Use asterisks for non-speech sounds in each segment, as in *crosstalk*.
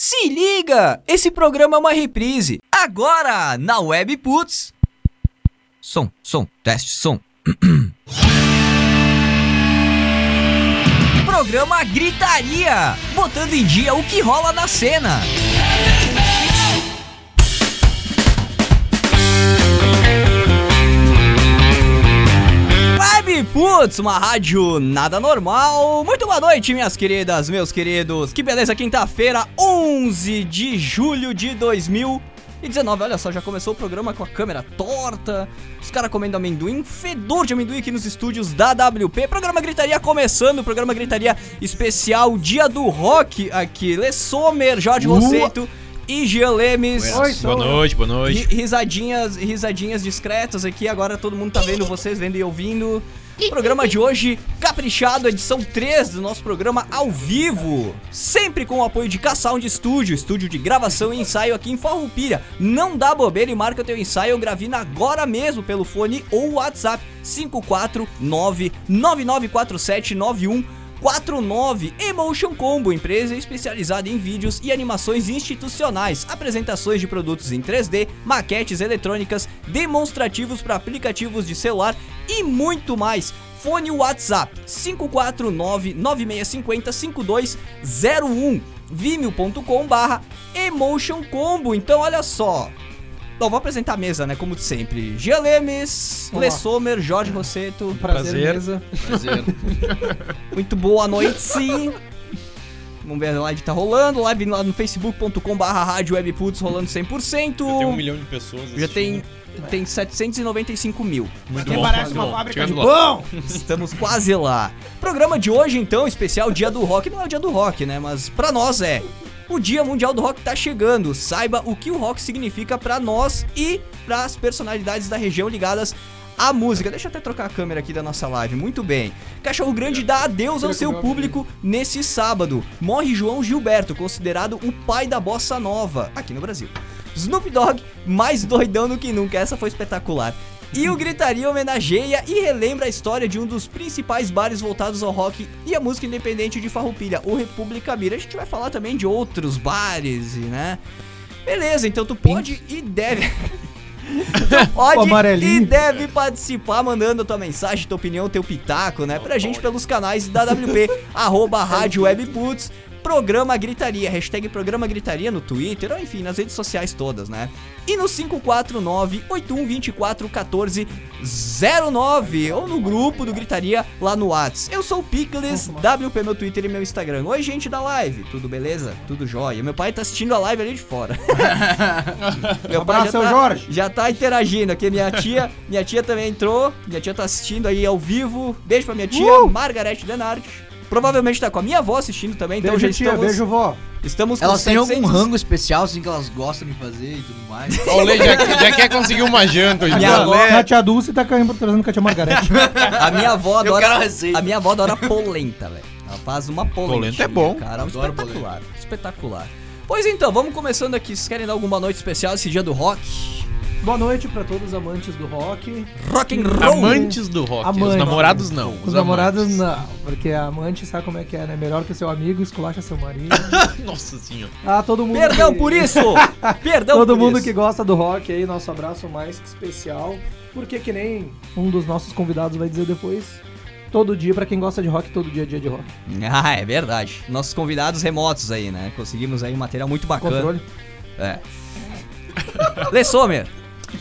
Se liga! Esse programa é uma reprise. Agora, na Web Putz. Som, som, teste, som. *clears throat* programa Gritaria, botando em dia o que rola na cena. Web Putz, uma rádio nada normal. Muito boa noite, minhas queridas, meus queridos. Que beleza, quinta-feira, 11 de julho de 2019. Olha só, já começou o programa com a câmera torta, os caras comendo amendoim, fedor de amendoim aqui nos estúdios da WP. Programa Gritaria começando, programa Gritaria especial Dia do Rock aqui. Lê Sommer, Jorge Rosseto e Jean Lemes. Oi, boa noite, boa noite. Ri- Risadinhas, risadinhas discretas aqui, agora todo mundo tá vendo vocês, vendo e ouvindo. Programa de hoje, caprichado, edição 3 do nosso programa ao vivo. Sempre com o apoio de K-Sound Studio, estúdio de gravação e ensaio aqui em Farroupilha. Não dá bobeira e marca teu ensaio, eu gravina agora mesmo pelo fone ou WhatsApp 549 9947 49 Emotion Combo, empresa especializada em vídeos e animações institucionais, apresentações de produtos em 3D, maquetes eletrônicas, demonstrativos para aplicativos de celular e muito mais. Fone WhatsApp 549 9650 5201 vimeo.com barra Emotion Combo. Então olha só. Bom, vou apresentar a mesa, né? Como sempre. Gia Lemes, Olá. Lê Sommer, Jorge Rosseto. Prazer, Prazer. mesa. Prazer. *laughs* Muito boa noite, sim. Vamos ver, a live tá rolando. Live lá no facebook.com barra rádio webputs rolando 100%. Tem um milhão de pessoas Já tem, tem 795 mil. Muito bom, parece muito uma bom. fábrica de Chegando lá. pão. Estamos quase lá. Programa de hoje, então, especial Dia do Rock. Não é o Dia do Rock, né? Mas pra nós é. O Dia Mundial do Rock tá chegando. Saiba o que o rock significa pra nós e pras personalidades da região ligadas à música. Deixa eu até trocar a câmera aqui da nossa live. Muito bem. Cachorro Grande dá adeus ao seu público nesse sábado. Morre João Gilberto, considerado o pai da bossa nova aqui no Brasil. Snoop Dogg, mais doidão do que nunca. Essa foi espetacular. E o Gritaria homenageia e relembra a história de um dos principais bares voltados ao rock e a música independente de Farroupilha, o República Mira. A gente vai falar também de outros bares, e, né? Beleza, então tu pode e deve... *laughs* tu pode e deve participar mandando tua mensagem, tua opinião, teu pitaco, né? Pra gente pelos canais da WP, *laughs* arroba Rádio Webputs, Programa Gritaria, hashtag Programa Gritaria no Twitter, ou enfim, nas redes sociais todas, né? E no 549-8124-1409, ou no grupo do Gritaria lá no Whats. Eu sou o Pickles, WP meu Twitter e meu Instagram. Oi, gente da live, tudo beleza? Tudo jóia. Meu pai tá assistindo a live ali de fora. *laughs* meu pai já tá- Jorge. já tá interagindo aqui, minha tia. Minha tia também entrou. Minha tia tá assistindo aí ao vivo. Beijo pra minha tia, Uh! Margarete Denardi. Provavelmente tá com a minha avó assistindo também, então Beijo, já tia. estamos, Beijo, vó. estamos Elas têm algum 700 rango especial, assim, que elas gostam de fazer e tudo mais? *laughs* O Lê já, já quer conseguir uma janta hoje. Minha né? avó- A tia Dulce tá caindo trazendo com a tia Margarete. *laughs* A minha avó adora. a minha avó adora polenta, velho. Ela faz uma polenta. Polenta é bom. Cara, Adoro espetacular. Espetacular. Pois então, vamos começando aqui. Vocês querem dar alguma noite especial esse dia do rock? Boa noite pra todos os amantes do rock. Rock and roll. Amantes do rock. Os namorados não. Os namorados não, porque a amante sabe como é que é, né? Melhor que o seu amigo, esculacha seu marido. *laughs* Nossa senhora. Ah, todo mundo. Perdão que- por isso! *laughs* Perdão Todo por mundo isso. que gosta do rock aí, nosso abraço mais que especial. Porque que nem um dos nossos convidados vai dizer depois. Todo dia, pra quem gosta de rock, todo dia é dia de rock. Ah, é verdade. Nossos convidados remotos aí, né? Conseguimos aí um material muito bacana. Controle. É. Lê Sommer.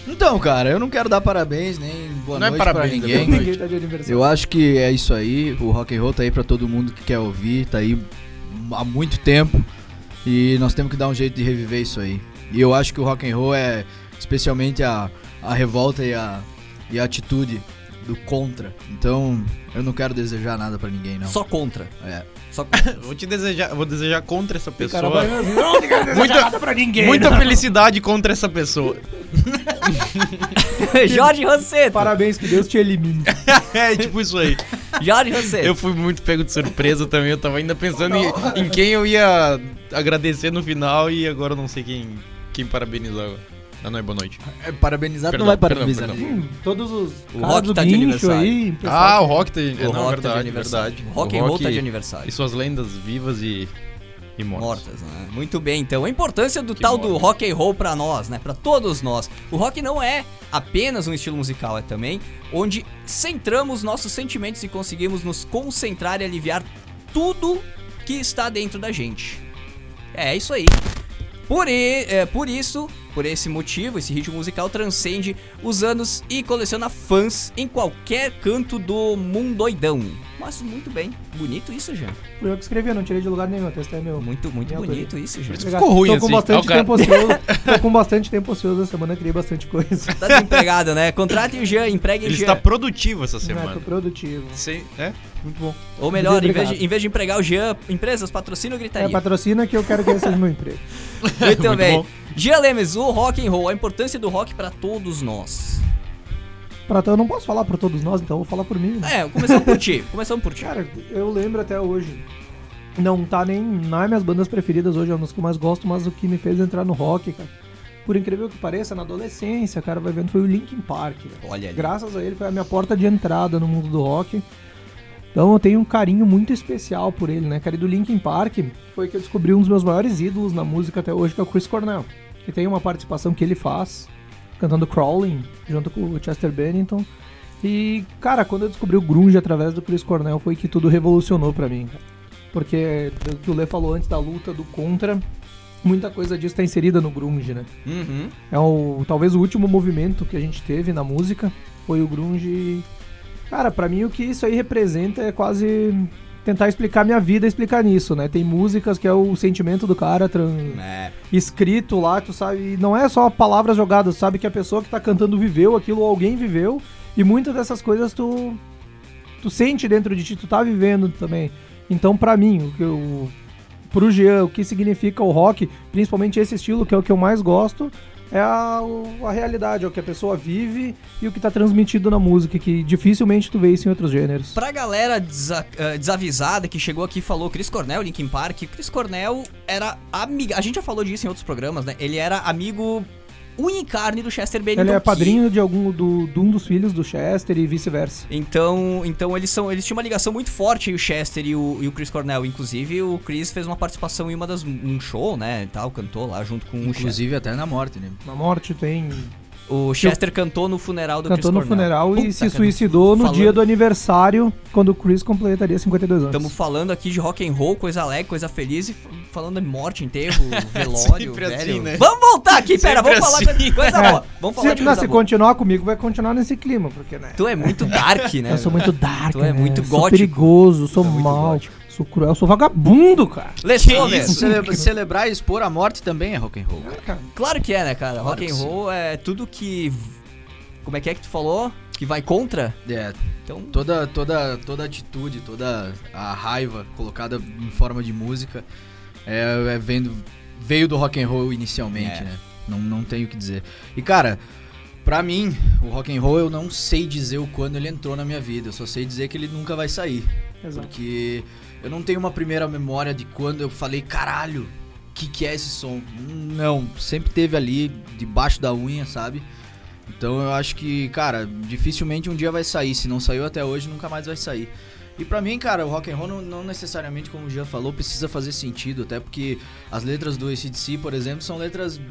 Então, cara, eu não quero dar parabéns, nem boa Não é noite parabéns, pra é ninguém. Ninguém tá de aniversário. Eu acho que é isso aí. O rock and roll tá aí pra todo mundo que quer ouvir, tá aí há muito tempo. E nós temos que dar um jeito de reviver isso aí. E eu acho que o rock and roll é especialmente a, a revolta e a, e a atitude do contra. Então, eu não quero desejar nada pra ninguém, não. Só contra. É. Só. *laughs* Vou te desejar, vou desejar contra essa vai pessoa. assim, não, deseja Muita- nada pra ninguém. Muita não. felicidade contra essa pessoa. *laughs* Jorge Rosseto. Parabéns, que Deus te elimine. *laughs* É tipo isso aí. Jorge Rosseto. Eu fui muito pego de surpresa também. Eu tava ainda pensando em, em quem eu ia agradecer no final e agora eu não sei quem, quem parabenizar. agora. Ah, não é boa noite. É, parabenizar, Perdão, não vai perdão, parabenizar perdão. ninguém. Hum, todos os O caras rock do tá de aí. pessoal Ah, o rock tá. O não, rock tá verdade, de aniversário. verdade. Rock and roll tá de aniversário. E suas lendas vivas e E mortas. Mortas, né? Muito bem, então. A importância do Que tal do rock and roll pra nós, né? Pra todos nós. O rock não é apenas um estilo musical, é também onde centramos nossos sentimentos e conseguimos nos concentrar e aliviar tudo que está dentro da gente. É isso aí. Por, e- é, por isso, por esse motivo, esse ritmo musical transcende os anos e coleciona fãs em qualquer canto do mundoidão. Mas muito bem, bonito isso, Jean. Fui eu que escrevi, eu não tirei de lugar nenhum, o texto é meu. Muito, muito bonito isso, Jean. Ficou ruim Tô com assim. bastante o tempo ocioso. Tô com bastante tempo ocioso essa semana, criei bastante coisa. Tá desempregado, né? Contratem o Jean, empreguem o Ele Jean. está produtivo essa semana. tô produtivo. Sem, é? Muito bom. Ou melhor, em vez, de, em vez de empregar o Jean, empresas patrocinam ou É, gritaria. patrocina que eu quero que esse seja meu emprego. *laughs* Muito, Muito bem. bom. Jean Lemes, o rock and roll, a importância do rock pra todos nós. Pra, eu não posso falar por todos nós, então eu vou falar por mim. né? É, começamos por ti. *laughs* Começamos por ti. Cara, eu lembro até hoje. Não tá nem. Não é minhas bandas preferidas hoje, é uma das que eu mais gosto, mas o que me fez entrar no rock, cara. Por incrível que pareça, na adolescência, cara, vai vendo, foi o Linkin Park. velho. Olha ali. Graças a ele foi a minha porta de entrada no mundo do rock. Então eu tenho um carinho muito especial por ele, né? Cara, e do Linkin Park foi que eu descobri um dos meus maiores ídolos na música até hoje, que é o Chris Cornell. Que tem uma participação que ele faz, cantando Crawling, junto com o Chester Bennington. E, cara, quando eu descobri o grunge através do Chris Cornell, foi que tudo revolucionou pra mim. Porque, o que o Lê falou antes da luta do contra, muita coisa disso tá inserida no grunge, né? Uhum. É o talvez o último movimento que a gente teve na música foi o grunge. Cara, pra mim o que isso aí representa é quase tentar explicar minha vida e explicar nisso, né? Tem músicas que é o sentimento do cara É. escrito lá, tu sabe, e não é só palavras jogadas, tu sabe que a pessoa que tá cantando viveu aquilo ou alguém viveu, e muitas dessas coisas tu tu sente dentro de ti, tu tá vivendo também. Então, pra mim, o que eu pro Jean, o que significa o rock, principalmente esse estilo que é o que eu mais gosto, é a, a realidade, é o que a pessoa vive e o que tá transmitido na música, que dificilmente tu vê isso em outros gêneros. Pra galera desa- eh, desavisada que chegou aqui e falou Chris Cornell, Linkin Park, Chris Cornell era amigo. A gente já falou disso em outros programas, né? Ele era amigo unha e carne do Chester Bennington. Ele é que- padrinho de algum do, de um dos filhos do Chester e vice-versa. Então, então eles são, eles tinham uma ligação muito forte, o Chester e o, e o Chris Cornell. Inclusive, o Chris fez uma participação em uma das um show, né, e tal, cantou lá junto com o Chester. Inclusive até na morte, né? Na morte tem O Chester cantou no funeral do cantou Chris no Cornell. funeral e Puta, se cara, suicidou no falando- dia do aniversário, quando o Chris completaria 52 anos. Estamos falando aqui de rock and roll, coisa alegre, coisa feliz e falando de morte, enterro, *laughs* velório, Sempre velho. assim, né? Vamos voltar aqui, pera, Sempre vamos falar assim. de coisa *laughs* É. boa. Vamos falar se, de não, coisa se boa. continuar comigo, vai continuar nesse clima, porque, né? Tu é muito dark, né? Eu sou muito dark, Tu é né? muito Sou gótico. perigoso, sou Tu é mal, gótico. Sou cruel, sou vagabundo, cara. Lesover. Celebra- celebrar e expor a morte também é rock and roll. É, cara. Claro que é, né, cara? Claro rock and sim. roll é tudo que... Como é que é que tu falou? Que vai contra? É, Então... toda, toda, toda atitude, toda a raiva colocada em forma de música é, é vendo, veio do rock and roll inicialmente, É. né? Não, não tenho o que dizer. E cara, pra mim, o rock and roll eu não sei dizer o quando ele entrou na minha vida. Eu só sei dizer que ele nunca vai sair. Exato. Porque eu não tenho uma primeira memória de quando eu falei, caralho, que, que é esse som? Não, sempre teve ali, debaixo da unha, sabe? Então eu acho que, cara, dificilmente um dia vai sair. Se não saiu até hoje, nunca mais vai sair. E pra mim, cara, o rock and roll não, não necessariamente, como o Jean falou, precisa fazer sentido. Até porque as letras do ACDC, por exemplo, são letras,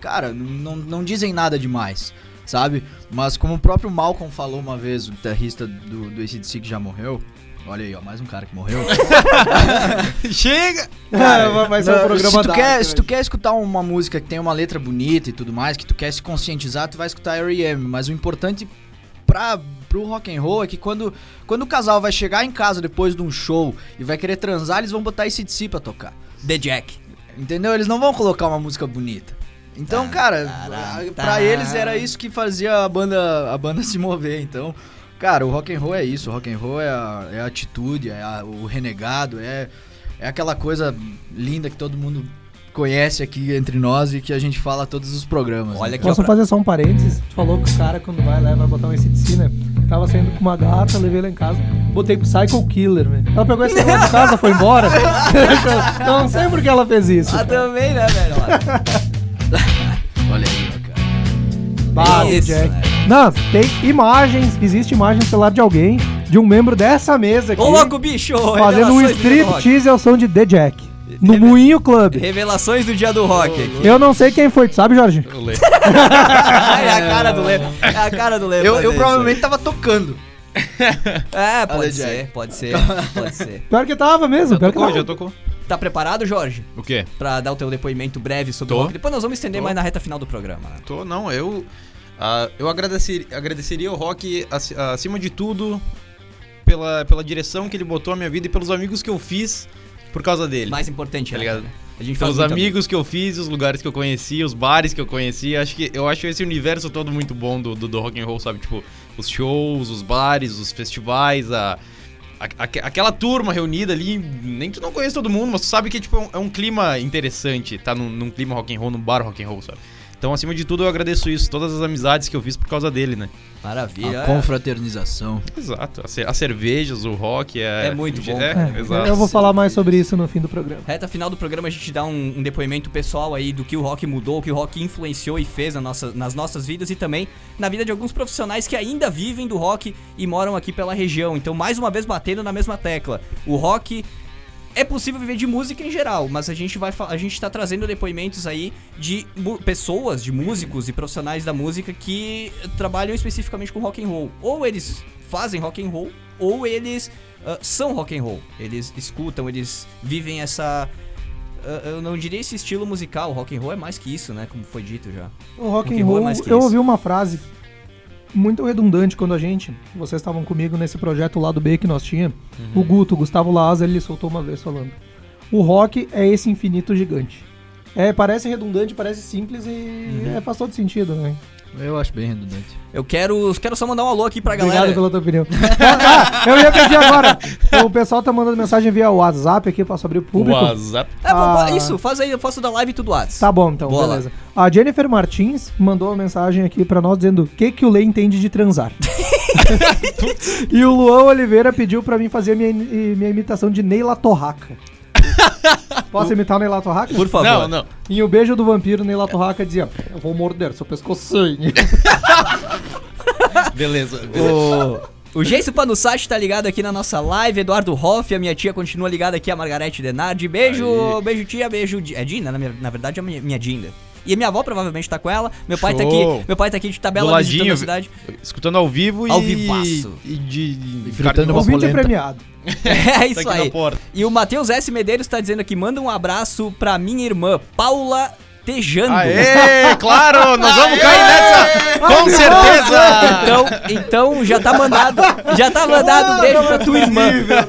cara, não, não dizem nada demais, sabe? Mas como o próprio Malcolm falou uma vez, o guitarrista do, do ACDC que já morreu, olha aí, ó, mais um cara que morreu. *laughs* Chega! Cara, vai ser um programa se tu, dark, quer, se tu quer escutar uma música que tem uma letra bonita e tudo mais, que tu quer se conscientizar, tu vai escutar R.E.M. Mas o importante pra, pro rock and roll é que quando, quando o casal vai chegar em casa depois de um show e vai querer transar, eles vão botar esse DC pra tocar. The Jack. Entendeu? Eles não vão colocar uma música bonita. Então, cara, tará, pra tá. eles era isso que fazia a banda, a banda *laughs* se mover. Então, cara, o rock and roll é isso. O rock and roll é a, é a atitude, é a- o renegado, é, é aquela coisa linda que todo mundo conhece aqui entre nós e que a gente fala todos os programas. Olha né? Posso pra- fazer só um parênteses? Tu falou que o cara, quando vai lá, vai botar um ACDC, né? Tava saindo com uma gata, levei ela em casa, botei Psycho Killer, velho. Ela pegou esse negócio de casa, foi embora. *laughs* Eu não sei por que ela fez isso. Ah, também, né, velho? Olha *laughs* *laughs* aí. Isso, Jack. né? Não, tem imagens, existe imagem no celular de alguém, de um membro dessa mesa aqui, Ô, louco, bicho! fazendo um striptease ao som de The Jack. No Moinho Club. Revelações do dia do rock aqui. Eu não sei quem foi, tu sabe, Jorge? Eu leio. *laughs* é a cara do Lê. É a cara do Lê. Eu, eu provavelmente tava tocando. É, pode ser, pode ser, pode ser. Pior que tava mesmo, pior que Tocou, tava. já tocou. Tá preparado, Jorge? O quê? Pra dar o teu depoimento breve sobre Tô. o rock? Depois nós vamos estender Tô. mais na reta final do programa. né? Tô, não, eu. ah, eu agradecer, agradeceria ao Rock, ac- acima de tudo, pela, pela direção que ele botou na minha vida e pelos amigos que eu fiz por causa dele. Mais importante, Tá né, ligado? cara? A gente Pelos amigos que eu fiz, os lugares que eu conheci, os bares que eu conheci, acho que eu acho esse universo todo muito bom do, do, do rock and roll, sabe? Tipo, os shows, os bares, os festivais, a, aquela turma reunida ali, nem tu não conhece todo mundo, mas tu sabe que tipo, é, um, é um clima interessante, tá num, num clima rock and roll, num bar rock and roll, sabe? Então, acima de tudo, eu agradeço isso, todas as amizades que eu fiz por causa dele, né? Maravilha. A é. confraternização. Exato. As, ce- as cervejas, o rock é. É muito bom. É, É, exato. eu vou falar mais sobre isso no fim do programa. Reta final do programa a gente dá um, um depoimento pessoal aí do que o rock mudou, o que o rock influenciou e fez na nossa, nas nossas vidas e também na vida de alguns profissionais que ainda vivem do rock e moram aqui pela região. Então, mais uma vez batendo na mesma tecla. O rock é possível viver de música em geral, mas a gente vai a gente tá trazendo depoimentos aí de pessoas, de músicos e profissionais da música que trabalham especificamente com rock and roll. Ou eles fazem rock and roll, ou eles ah, são rock and roll. Eles escutam, eles vivem essa ah, eu não diria esse estilo musical, o rock and roll é mais que isso, né, como foi dito já. O rock Rock and roll é roll, mais que eu isso. ouvi uma frase muito redundante quando a gente, vocês estavam comigo nesse projeto lado B que nós tinha. Uhum. O Guto, o Gustavo Laza, ele soltou uma vez falando: "O rock é esse infinito gigante". É, parece redundante, parece simples e Uhum. é, faz todo sentido, né? Eu acho bem redundante. Eu quero, quero só mandar um alô aqui pra Obrigado galera. pela tua opinião. *laughs* Ah, eu ia pedir agora. O pessoal tá mandando mensagem via WhatsApp aqui, posso abrir o público? WhatsApp. É, Ah. isso, faz aí, eu faço da live tudo Whats. Tá bom, então, Boa lá. beleza. A Jennifer Martins mandou uma mensagem aqui pra nós dizendo o que, que o Lê entende de transar. *laughs* e o Luan Oliveira pediu pra mim fazer minha, minha imitação de Neila Torraca. *laughs* Posso imitar o Neila Torraca? Por favor. Não, não. Em O Beijo do Vampiro, Neila Torraca dizia: Eu vou morder seu pescocinho. *laughs* Beleza. O, o Geiso Panussati tá ligado aqui na nossa live, Eduardo Hoff, a minha tia continua ligada aqui, a Margarete Denardi. Beijo, Aí. beijo tia, beijo. É Dina, na, minha- na verdade é a minha, minha Dinda. E a minha avó provavelmente tá com ela. Meu pai tá Show. aqui, meu pai tá aqui de Do tabela visitando ladinho, a cidade. escutando ao vivo Ao e. vivaço. E de. carne- uma premiado. *laughs* É tá isso na aí. porta. E o Matheus S. Medeiros tá dizendo aqui, manda um abraço pra minha irmã, Paula Tejando. Aê, *laughs* claro, nós vamos cair nessa, com certeza. Então, então já tá mandado, já tá mandado um beijo pra tua irmã,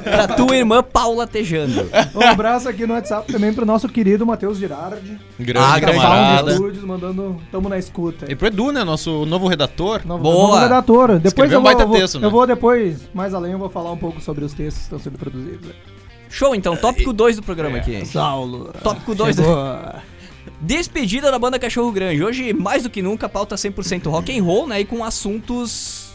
pra tua irmã Paula Tejando. Um abraço aqui no WhatsApp também pro nosso querido Matheus Girardi. Grande Ah, camarada. Studios, mandando. Tamo na escuta. E pro Edu, né, nosso novo redator. Novo, Boa. novo redator. Depois Escreveu eu um vou, baita eu vou- texto, né? eu vou depois, mais além, eu vou falar um pouco sobre os textos que estão sendo produzidos. Show então, tópico 2 do programa aqui. Saulo. Tópico 2 Despedida da banda Cachorro Grande. Hoje, mais do que nunca, pauta 100% rock and roll, né? E com assuntos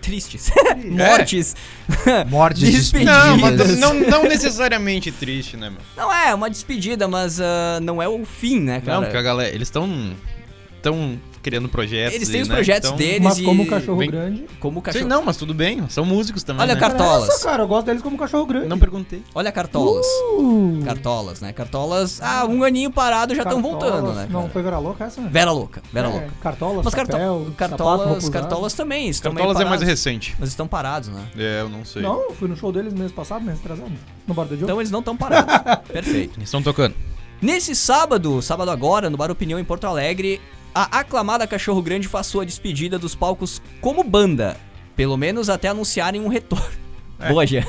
tristes. *laughs* Mortes. *laughs* Mortes Despedidas. Não, despedidas. não, não necessariamente triste, né, meu? Não é uma despedida, mas ah, não é o fim, né, cara? Não, porque a galera, eles estão tão criando projetos. Eles têm e, os né, projetos então- deles Mas como cachorro Vem- grande. Como cachorro... Sim, não, mas tudo bem, são músicos também. Olha, né? Cartolas. Nossa, cara, eu gosto deles como cachorro grande. Não perguntei. Olha cartolas. Uh, Cartolas, né? Cartolas, ah, um aninho parado já estão Cartolas. voltando, né? Não, cara? foi Vera Louca essa? Vera louca, Vera É, louca. Cartolas, Mas carto- chapéu, sapato, cartolas, cartolas também estão Cartolas é mais recente. Mas estão parados, né? É, eu não sei. Não, eu fui no show deles mês passado, mês atrasado. No Bar do Joe. Então eles não estão parados. *laughs* Perfeito. Eles estão tocando. Nesse sábado, sábado agora, no Bar Opinião em Porto Alegre, a aclamada Cachorro Grande faz sua despedida dos palcos como banda. Pelo menos até anunciarem um retorno. Boa, Gê.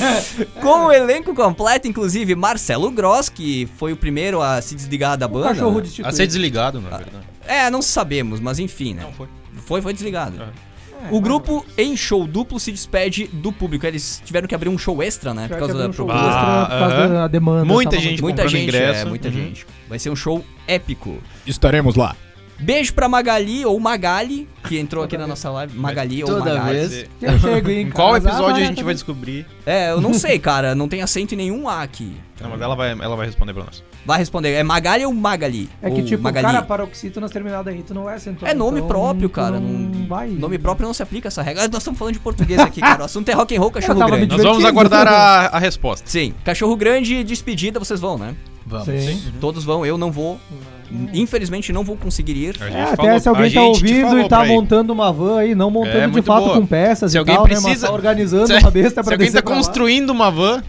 *laughs* Com o elenco completo, inclusive Marcelo Gross, que foi o primeiro a se desligar da o banda. cachorro né? destituído. A ser desligado, na verdade. É, não sabemos, mas enfim, né? Não foi. Foi, foi desligado. É, O grupo em show duplo se despede do público. Eles tiveram que abrir um show extra, né? Por causa da um show. Ah, por causa aham. da demanda. Muita gente Muita gente, ingresso. é, muita Uhum. gente. Vai ser um show épico. Estaremos lá. Beijo pra Magali, ou Magali, que entrou aqui na nossa live. Magali ou Toda Magali. vez. Eu chego em Em qual casa, episódio a gente vai descobrir? É, eu não sei, cara. Não tem acento em nenhum A aqui. Não, mas ela vai, ela vai responder pra nós. Vai responder. É Magali ou Magali? É que Ou tipo, Magali? cara, paroxítonas terminada em tu não é acento. É nome próprio, cara. Não, Não, vai. Nome próprio não se aplica essa regra. Ah, Nós estamos falando de português aqui, cara. O assunto é rock and roll, cachorro grande. Nós vamos aguardar a, a resposta. Sim, cachorro grande, despedida, vocês vão, né? Vamos. Sim. Todos vão, eu não vou. Infelizmente não vou conseguir ir. É, até falou- se alguém tá ouvindo e tá montando uma van aí, não montando É, de fato boa. com peças Se e alguém tal, né? Mas precisa- tá organizando Se, uma besta pra se alguém tá construindo uma van,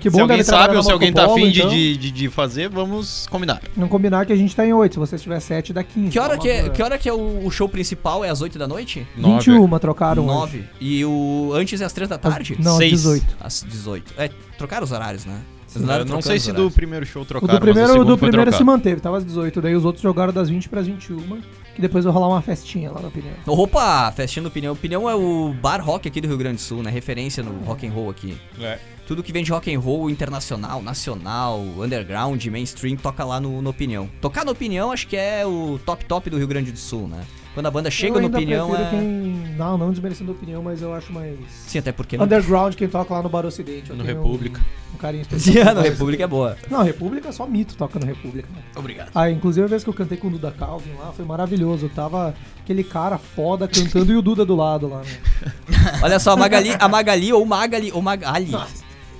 Que se bom alguém deve trabalhar sabe ou se alguém tá afim então. de, de, de fazer, vamos combinar. Não combinar que a gente tá em 8, se você tiver 7, dá 15. Que hora que é, que, hora que é o, o show principal? É às 8 da noite? 21 trocaram hoje. 9. E o antes é às 3 da tarde? Não, às Seis. 18. Às 18. É, trocaram os horários, né? Vocês não trocando sei se do horários. primeiro show O trocaram, do mas primeiro, o o segundo do foi primeiro se manteve, tava às 18. Daí os outros jogaram das 20 pras 21, que depois vai rolar uma festinha lá na opinião. Opa, festinha do Opinião. Opinião é o bar rock aqui do Rio Grande do Sul, né? Referência no rock and roll aqui. É. Tudo que vem de rock and roll internacional, nacional, underground, mainstream, toca lá no, no Opinião. Tocar no Opinião acho que é o top top do Rio Grande do Sul, né? Quando a banda chega no Opinião é... quem... Não, não desmerecendo a opinião, mas eu acho mais... Sim, até porque não... Underground quem toca lá no Bar Ocidente. No República. Um, um carinho *laughs* especial. Sim, no República é boa. Não, República só mito toca no República. Né? Obrigado. Ah, inclusive a vez que eu cantei com o Duda Calvin lá, foi maravilhoso. Tava aquele cara foda cantando e o Duda do lado lá, né? *laughs* Olha só, a Magali, a Magali ou Magali ou Magali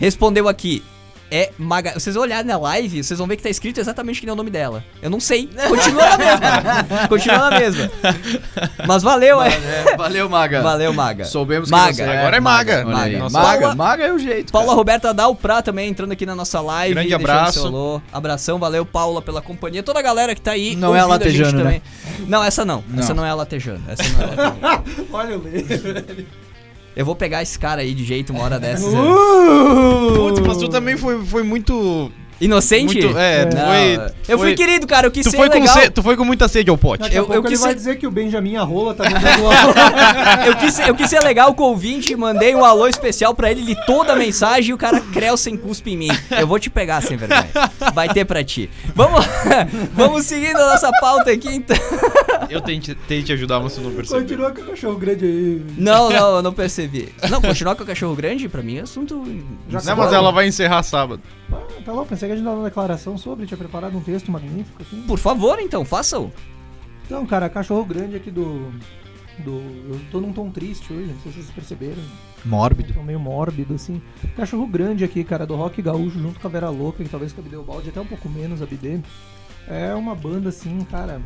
respondeu aqui. É Magali. Vocês vão olhar na live, vocês vão ver que tá escrito exatamente que nem o nome dela. Eu não sei. *laughs* Continua na mesma. Continua na mesma. Mas valeu, é. É, valeu, Maga. Valeu, Maga. Soubemos Maga. que você Agora é Maga. Maga. Maga. Maga. Paula- Maga é o jeito. Paula cara. Roberta Dalprá também entrando aqui na nossa live. Grande abraço. Abração, valeu, Paula, pela companhia. Toda a galera que tá aí. Não é a gente Latejano, também. Não, essa não. Não. Essa não é a Latejano. Essa *laughs* não é a. Olha o Lê. Eu vou pegar esse cara aí de jeito uma hora dessas. *laughs* Putz, mas tu também foi, foi muito. Inocente? muito é, tu Não, foi. eu fui foi- querido, cara. Eu quis Tu ser foi, com legal. se- tu foi com muita sede ao pote. Daqui a Eu- eu pouco ele quis vai ser- dizer que o Benjamin Arrola tá dando *laughs* eu, quis, eu quis ser legal com o ouvinte, mandei um alô especial pra ele, li toda a mensagem e o cara creu sem cuspe em mim. Eu vou te pegar sem vergonha. Vai ter pra ti. Vamos, *laughs* vamos seguindo a nossa pauta aqui, então. Eu tentei, tentei te ajudar, mas tu não percebeu. Continua com o cachorro grande aí. Não, não, eu não percebi. Não, continuar com o cachorro grande, pra mim é assunto. Já Não, mas ela vai encerrar sábado. Ah, tá louco, pensei que a gente dava uma declaração sobre, tinha preparado um texto magnífico aqui. Por favor, então, façam. Então, cara, cachorro grande aqui do. do eu tô num tom triste hoje, não sei se vocês perceberam. Mórbido. Tô meio mórbido, assim. Cachorro grande aqui, cara, do Rock Gaúcho, junto com a Vera Louca, que talvez com a Bideu Balde, até um pouco menos a Bidê. É uma banda, assim, cara.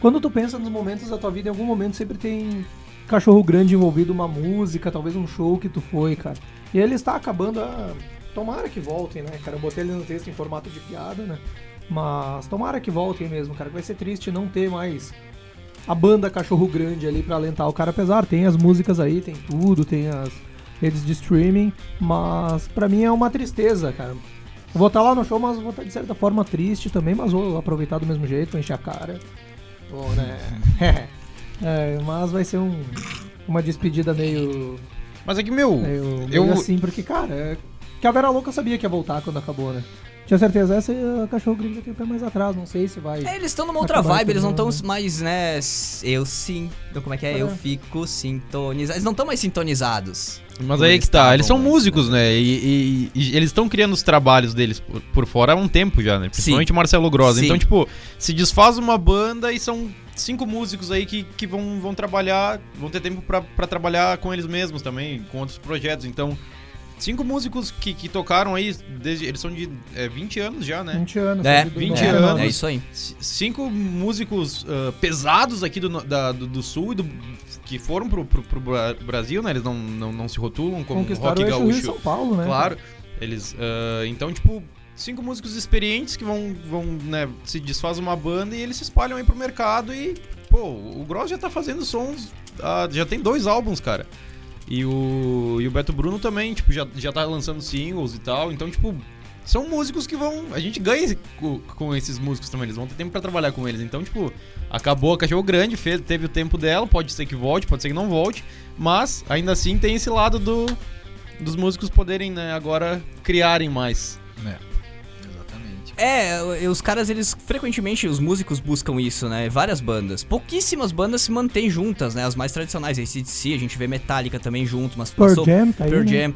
Quando tu pensa nos momentos da tua vida, em algum momento sempre tem cachorro grande envolvido, uma música, talvez um show que tu foi, cara. E ele está acabando a. Tomara que voltem, né, cara? Eu botei ele no texto em formato de piada, né? Mas tomara que voltem mesmo, cara. que Vai ser triste não ter mais a banda Cachorro Grande ali pra alentar o cara, apesar, tem as músicas aí, tem tudo, tem as redes de streaming, mas pra mim é uma tristeza, cara. Eu vou estar lá no show, mas vou estar de certa forma triste também, mas vou aproveitar do mesmo jeito, vou encher a cara. Vou, né? *laughs* É, mas vai ser um, uma despedida meio, Mas é que, meu, meio, eu- meio assim, porque, cara, é, que a Vera Louca sabia que ia voltar quando acabou, né? Tinha certeza, essa e a Cachorro já tem o pé mais atrás, não sei se vai... É, eles estão numa outra vibe, eles não estão mais, né? Eu sim. Como é que é? Eu É. fico sintonizado. Eles não estão mais sintonizados. Mas aí que tá, eles são músicos, né? E, e- e eles estão criando os trabalhos deles por, por fora há um tempo já, né? Principalmente o Marcelo Grossa. Então, tipo, se desfaz uma banda e são cinco músicos aí que, que vão, vão trabalhar, vão ter tempo pra trabalhar com eles mesmos também, com outros projetos. Então, cinco músicos que, que tocaram aí, desde, eles são de é, 20 anos já, né? 20 anos. É, sabe, do 20 nove, anos. É isso aí. Cinco músicos ah, pesados aqui do, da- do, do sul e do, que foram pro, pro, pro Bra- Brasil, né? Eles não, não, não se rotulam como rock Rio gaúcho. São Paulo, né? Claro. Eles. ah, então, tipo, cinco músicos experientes que vão, vão né, se desfaz uma banda e eles se espalham aí pro mercado e, pô, o Gross já tá fazendo sons. ah, já tem dois álbuns, cara. E o, e o Beto Bruno também, tipo, já, já tá lançando singles e tal. Então, tipo, são músicos que vão. A gente ganha com, esses músicos também. Eles vão ter tempo pra trabalhar com eles. Então, tipo, acabou a cachorro grande, fez, teve o tempo dela. Pode ser que volte, pode ser que não volte. Mas ainda assim tem esse lado do, dos músicos poderem, né, agora criarem mais. É, os caras, eles frequentemente, os músicos buscam isso, né? Várias bandas. Pouquíssimas bandas se mantêm juntas, né? As mais tradicionais, ACDC, a gente vê Metallica também junto, mas Pearl passou Jam, tá aí, Pearl né? Jam.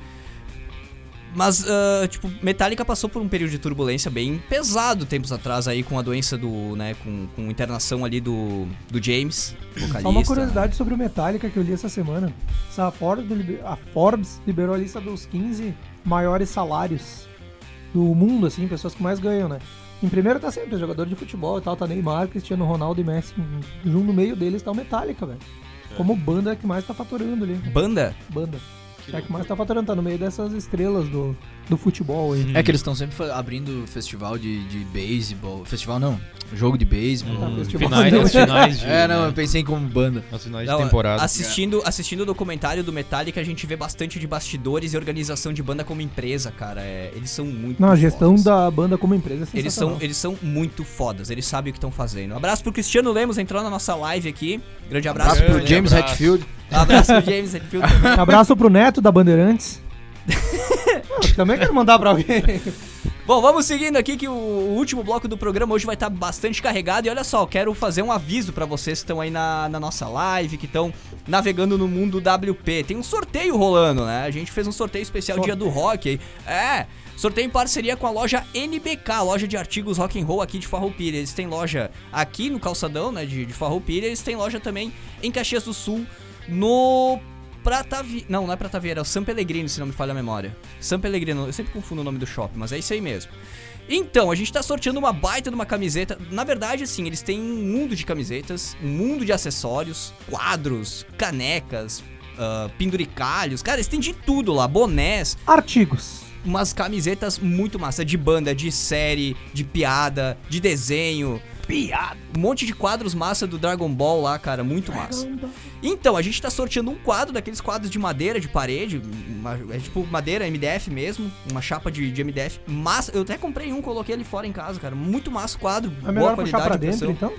Mas, ah, tipo, Metallica passou por um período de turbulência bem pesado tempos atrás aí com a doença do, né, com, com internação ali do, do James, vocalista. Só uma curiosidade sobre o Metallica que eu li essa semana. Essa Forbes, a Forbes liberou a lista dos 15 maiores salários do mundo, assim, pessoas que mais ganham, né? Em primeiro tá sempre jogador de futebol e tal, tá Neymar, Cristiano Ronaldo e Messi. Junto no meio deles tá o Metallica, velho. Como banda que mais tá faturando ali. Banda? Banda. É que mais tá faturando, tá no meio dessas estrelas do, do futebol aí. É que eles estão sempre abrindo festival de, de beisebol. Festival não, jogo de beisebol. Tá, Hum, festival. finais, finais de. É, não, né, eu pensei como banda. nos finais Não, de temporada. Assistindo, assistindo o documentário do Metallica, a gente vê bastante de bastidores e organização de banda como empresa, cara. É, eles são muito Não, a gestão fodas. da banda como empresa é Eles são, eles são muito fodas, eles sabem o que estão fazendo. Um abraço pro Cristiano Lemos, entrou na nossa live aqui. Grande abraço, Abraço pro James abraço. Hetfield. abraço pro James Hetfield também. *laughs* Abraço pro Neto da Bandeirantes. Eu também quero mandar pra alguém. *laughs* Bom, vamos seguindo aqui que o, último bloco do programa hoje vai estar bastante carregado. E olha só, quero fazer um aviso pra vocês que estão aí na, na nossa live, que estão navegando no mundo WP. Tem um sorteio rolando, né? A gente fez um sorteio especial Dia do Rock. aí. É, sorteio em parceria com a loja NBK, loja de artigos rock and roll aqui de Farroupilha. Eles têm loja aqui no Calçadão, né, de, de Farroupilha. Eles têm loja também em Caxias do Sul, no Pratavi... Não, não é Pratavieira, é o San Pellegrino, se não me falha a memória. San Pellegrino, eu sempre confundo o nome do shopping, mas é isso aí mesmo. Então, a gente tá sorteando uma baita de uma camiseta. Na verdade, assim, eles têm um mundo de camisetas, um mundo de acessórios, quadros, canecas, ah, penduricalhos. Cara, eles têm de tudo lá, bonés, Artigos. umas camisetas muito massa, de banda, de série, de piada, de desenho. Piada. Um monte de quadros massa do Dragon Ball lá, cara, muito massa. Então, a gente tá sorteando um quadro daqueles quadros de madeira, de parede, uma- é tipo madeira MDF mesmo, uma chapa de, de MDF massa. Eu até comprei um, coloquei ali fora em casa, cara. Muito massa o quadro, É boa qualidade pra de dentro, então?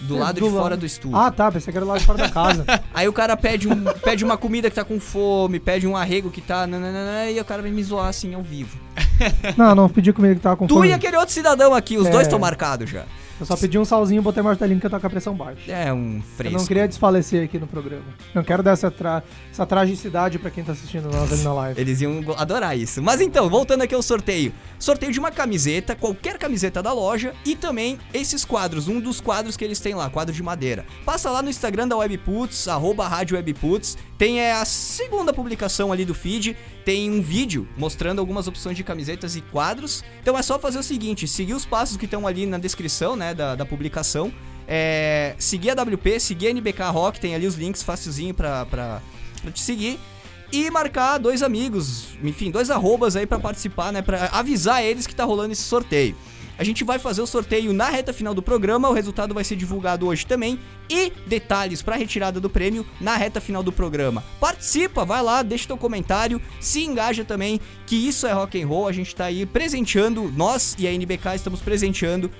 Do lado Do de lado. fora do estúdio. Ah, tá. Pensei que era lá de fora da casa. *laughs* Aí o cara pede, um, pede uma comida que tá com fome, pede um arrego que tá. nananana, e o cara vem me zoar assim ao vivo. *laughs* não, não pedi comigo que tava com Tu fome. e aquele outro cidadão aqui, os É. dois estão marcados já. Eu só pedi um salzinho e botei martelinho que eu tô com a pressão baixa. É um Eu fresco. não queria desfalecer aqui no programa. Não quero dar essa, tra... essa tragicidade pra quem tá assistindo nós ali na live. Eles iam adorar isso. Mas então, voltando aqui ao sorteio. Sorteio de uma camiseta, qualquer camiseta da loja e também esses quadros, um dos quadros que eles têm lá, quadro de madeira. Passa lá no Instagram da Webputs, arroba Rádio Webputs. Tem é, a segunda publicação ali do feed. Tem um vídeo mostrando algumas opções de camisetas e quadros. Então é só fazer o seguinte, seguir os passos que estão ali na descrição, né, da, da publicação. É, seguir a WP, seguir a NBK Rock, tem ali os links facilzinho pra, pra, pra te seguir e marcar dois amigos, enfim, dois arrobas aí pra participar, né, Pra avisar eles que tá rolando esse sorteio. A gente vai fazer o sorteio na reta final do programa, o resultado vai ser divulgado hoje também e detalhes pra retirada do prêmio na reta final do programa. Participa, vai lá, deixa teu comentário, se engaja também, que isso é rock and roll, a gente tá aí presenteando, nós e a NBK estamos presenteando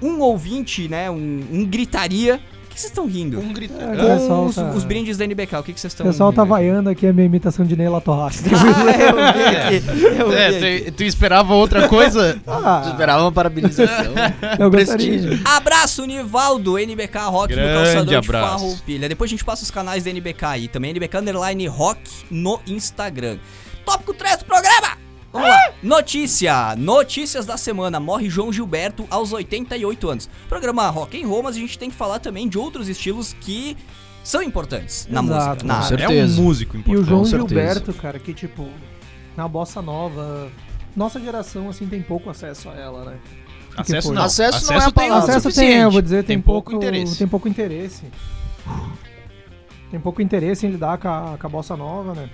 um ouvinte, né, um, um gritaria. O que vocês estão rindo? Um grito. É, Com os, tá- os brindes da NBK, o que que vocês O estão pessoal tá vaiando aqui a minha imitação de Neila Torraca. *laughs* Ah, eu vi aqui. Eu vi É, aqui. tu, tu esperava outra coisa? Ah, Esperava uma parabenização. *laughs* eu gostaria. prestígio. Abraço, Nivaldo, NBK Rock Grande no calçador abraço. de Farroupilha. Depois a gente passa os canais da NBK aí, também NBK Underline Rock no Instagram. Tópico 3 do programa! Vamos lá. Notícia. Notícias da semana. Morre João Gilberto aos 88 anos. Programa Rock and Roll, mas a gente tem que falar também de outros estilos que são importantes na Exato. música. Na. É um músico E o importante. João. Gilberto, cara, que tipo, na bossa nova, nossa geração assim tem pouco acesso a ela, né? Acesso não. Acesso não é a tem acesso tem, eu vou dizer, tem, Tem pouco pouco interesse. Tem pouco interesse. Tem pouco interesse em lidar com a, com a bossa nova, né?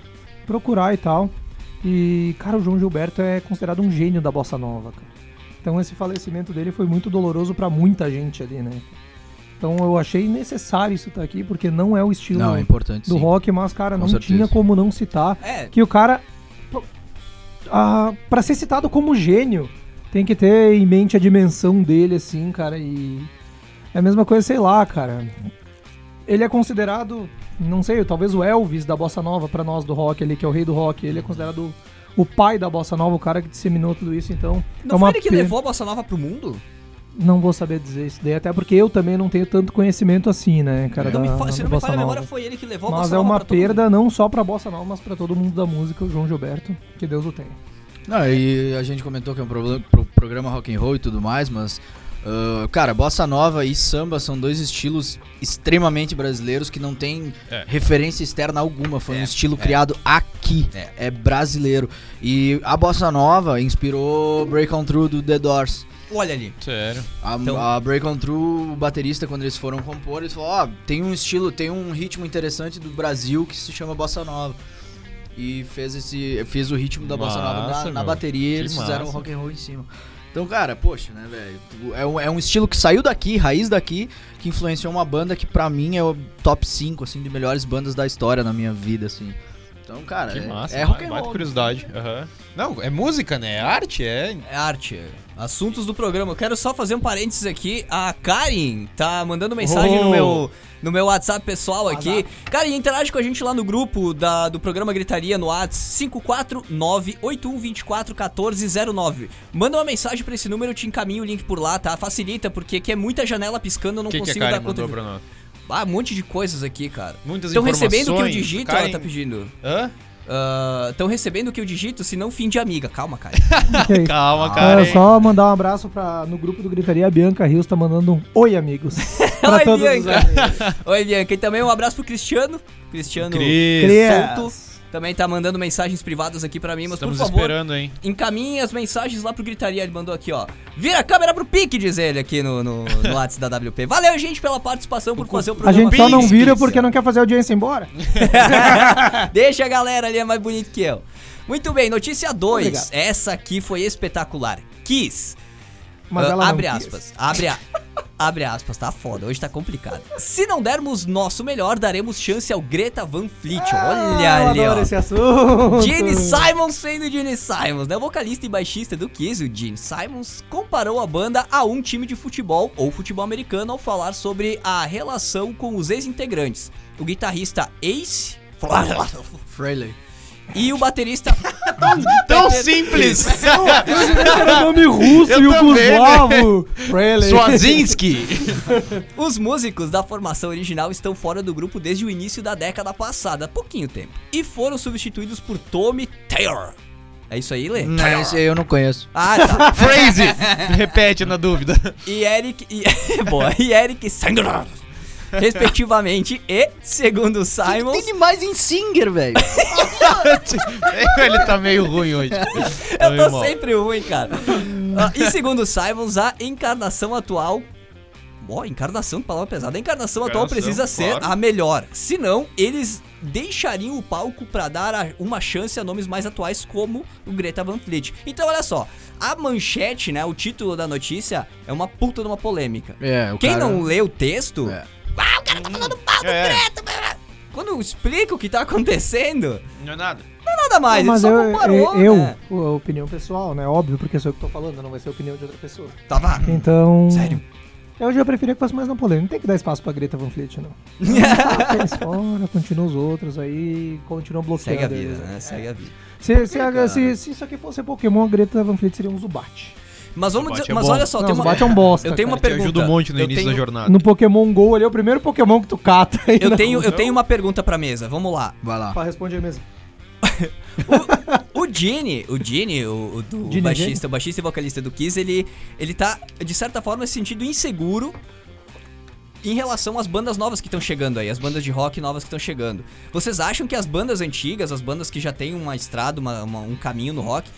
Procurar e tal. E, cara, o João Gilberto é considerado um gênio da bossa nova, cara. Então esse falecimento dele foi muito doloroso pra muita gente ali, né? Então eu achei necessário isso estar aqui, porque não é o estilo Não, é importante do sim. rock, mas, cara, Com não certeza. tinha como não citar É, que o cara, ah, pra ser citado como gênio, tem que ter em mente a dimensão dele, assim, cara, e é a mesma coisa, sei lá, cara. Ele é considerado, não sei, talvez o Elvis da bossa nova pra nós do rock ali, que é o rei do rock. Ele é considerado o pai da bossa nova, o cara que disseminou tudo isso, então não é foi uma ele que levou a Bossa Nova pro mundo? Não vou saber dizer isso daí, até porque eu também não tenho tanto conhecimento assim, né, cara, não da, me fa- se da não me falha a memória, foi ele que levou a Mas Bossa é Nova uma pra todo mundo. perda não só pra bossa nova, mas pra todo mundo da música, o João Gilberto, que Deus o tenha. Não, e a gente comentou que é um pro- programa rock and roll e tudo mais, mas ah, cara, bossa nova e samba são dois estilos extremamente brasileiros que não tem É. referência externa alguma. Foi um É, estilo é. criado aqui, É. é. brasileiro. E a bossa nova inspirou Break On Through do The Doors. Olha ali. Sério. A, Então- a Break On Through, o baterista, quando eles foram compor, eles falaram, ó, tem um estilo, tem um ritmo interessante do Brasil que se chama Bossa Nova. E fez esse. fez o ritmo da Bossa Nova Massa, na, na bateria e eles fizeram o massa. rock and roll em cima. Então, cara, poxa, né, velho? É um, é um estilo que saiu daqui, raiz daqui, que influenciou uma banda que pra mim é o top 5, assim, de melhores bandas da história na minha vida, assim. Então, cara, Que é, massa. é rock and roll. curiosidade. Aham. Não, é música, né? É arte, é. É arte. Assuntos do programa. Eu quero só fazer um parênteses aqui. A Karen tá mandando mensagem no Oh. meu no meu WhatsApp pessoal aqui. Karen, interage com a gente lá no grupo da, do programa Gritaria no WhatsApp 549-8124-1409. Manda uma mensagem pra esse número, eu te encaminho o link por lá, tá? Facilita, porque aqui é muita janela piscando, eu não que, que a consigo Karen dar conta. mandou de- pra nós? Ah, um monte de coisas aqui, cara. Muitas Estão recebendo o que eu digito, Karen- ela tá pedindo. Hã? Estão recebendo o que eu digito, senão fim de amiga. Calma, cara. *laughs* Aí? Calma, Ah, Karen. só mandar um abraço pra, no grupo do Gritaria, a Bianca Rios tá mandando um oi, amigos. *laughs* pra Oi, todos os Bianca. amigos. Oi, Bianca. E também um abraço pro Cristiano. Cristiano Cris. Cris. Também tá mandando mensagens privadas aqui pra mim, mas Estamos por favor, esperando, hein? encaminhe as mensagens lá pro Gritaria. Ele mandou aqui, ó. Vira a câmera pro pique, diz ele aqui no, no, no WhatsApp da WP. Valeu, gente, pela participação, por fazer o A programa. gente só não vira porque não quer fazer a audiência embora. *laughs* Deixa a galera ali, é mais bonito que eu. Muito bem, notícia 2. Obrigado. Essa aqui foi espetacular. Kiss. Mas Ah, ela não abre quis. aspas. Abre, a- abre aspas, tá foda. Hoje tá complicado. Se não dermos nosso melhor, daremos chance ao Greta Van Fleet. Olha Ah, eu ali, ó. esse assunto. Gene Simons sendo Gene Simons, né? O vocalista e baixista do Kiss, o Gene Simons, comparou a banda a um time de futebol ou futebol americano ao falar sobre a relação com os ex-integrantes. O guitarrista Ace Frehley. E o baterista *laughs* Tão simples! *laughs* Era nome russo Eu e o também, né? Guslavo. Frehley. Swazinski! *laughs* Os músicos da formação original estão fora do grupo desde o início da década passada, pouquinho tempo, e foram substituídos por Tommy Taylor. É isso aí, Lê? Não, esse aí eu não conheço. Ah, tá. Crazy! Repete na dúvida. e Eric e Boa, e Eric Sangrar, respectivamente, e segundo o Simons, demais em Singer, velho. *laughs* Ele tá meio ruim hoje. *laughs* Tá eu meio tô mal. sempre ruim, cara. Ah, e segundo o Simons, a encarnação atual Ó, encarnação, palavra pesada. A encarnação atual Encarnação, precisa ser claro. a melhor. Senão, eles deixariam o palco pra dar a- uma chance a nomes mais atuais como o Greta Van Fleet. Então, olha só. A manchete, né, o título da notícia é uma puta de uma polêmica. É, o Quem cara... não lê o texto, É. ah, o cara tá falando mal do É. Blá. Quando eu explico o que tá acontecendo, Não é nada. não é nada mais, Não, mas ele só eu, comparou, eu, né? eu, a opinião pessoal, né? Óbvio, porque sou eu que tô falando, não vai ser a opinião de outra pessoa. Tava. Então. Sério? Eu já preferia que fosse mais na polêmica. Não tem que dar espaço pra Greta Van Fleet, não. *laughs* Eles fora, continua os outros aí, continua bloqueando. Segue a eles, vida, né? Segue a vida. Se, se, se- se isso aqui fosse Pokémon, a Greta Van Fleet seria um Zubat. Mas vamos dizer, é mas bom. olha só, Não, tem uma, Zubat é um bosta, eu tenho uma. Te pergunta. ajuda um monte no eu início tenho, da jornada. No Pokémon GO, ele é o primeiro Pokémon que tu cata. aí Eu na tenho, rua. eu tenho uma pergunta pra mesa. Vamos lá. Vai lá. Fala, responde aí mesmo. *laughs* O Gene, o Gene, o, o do Gene baixista, o baixista e vocalista do Kiss, ele, ele tá, de certa forma, se sentindo inseguro em relação às bandas novas que estão chegando aí, as bandas de rock novas que estão chegando. Vocês acham que as bandas antigas, as bandas que já têm uma estrada, uma- uma- um caminho no rock,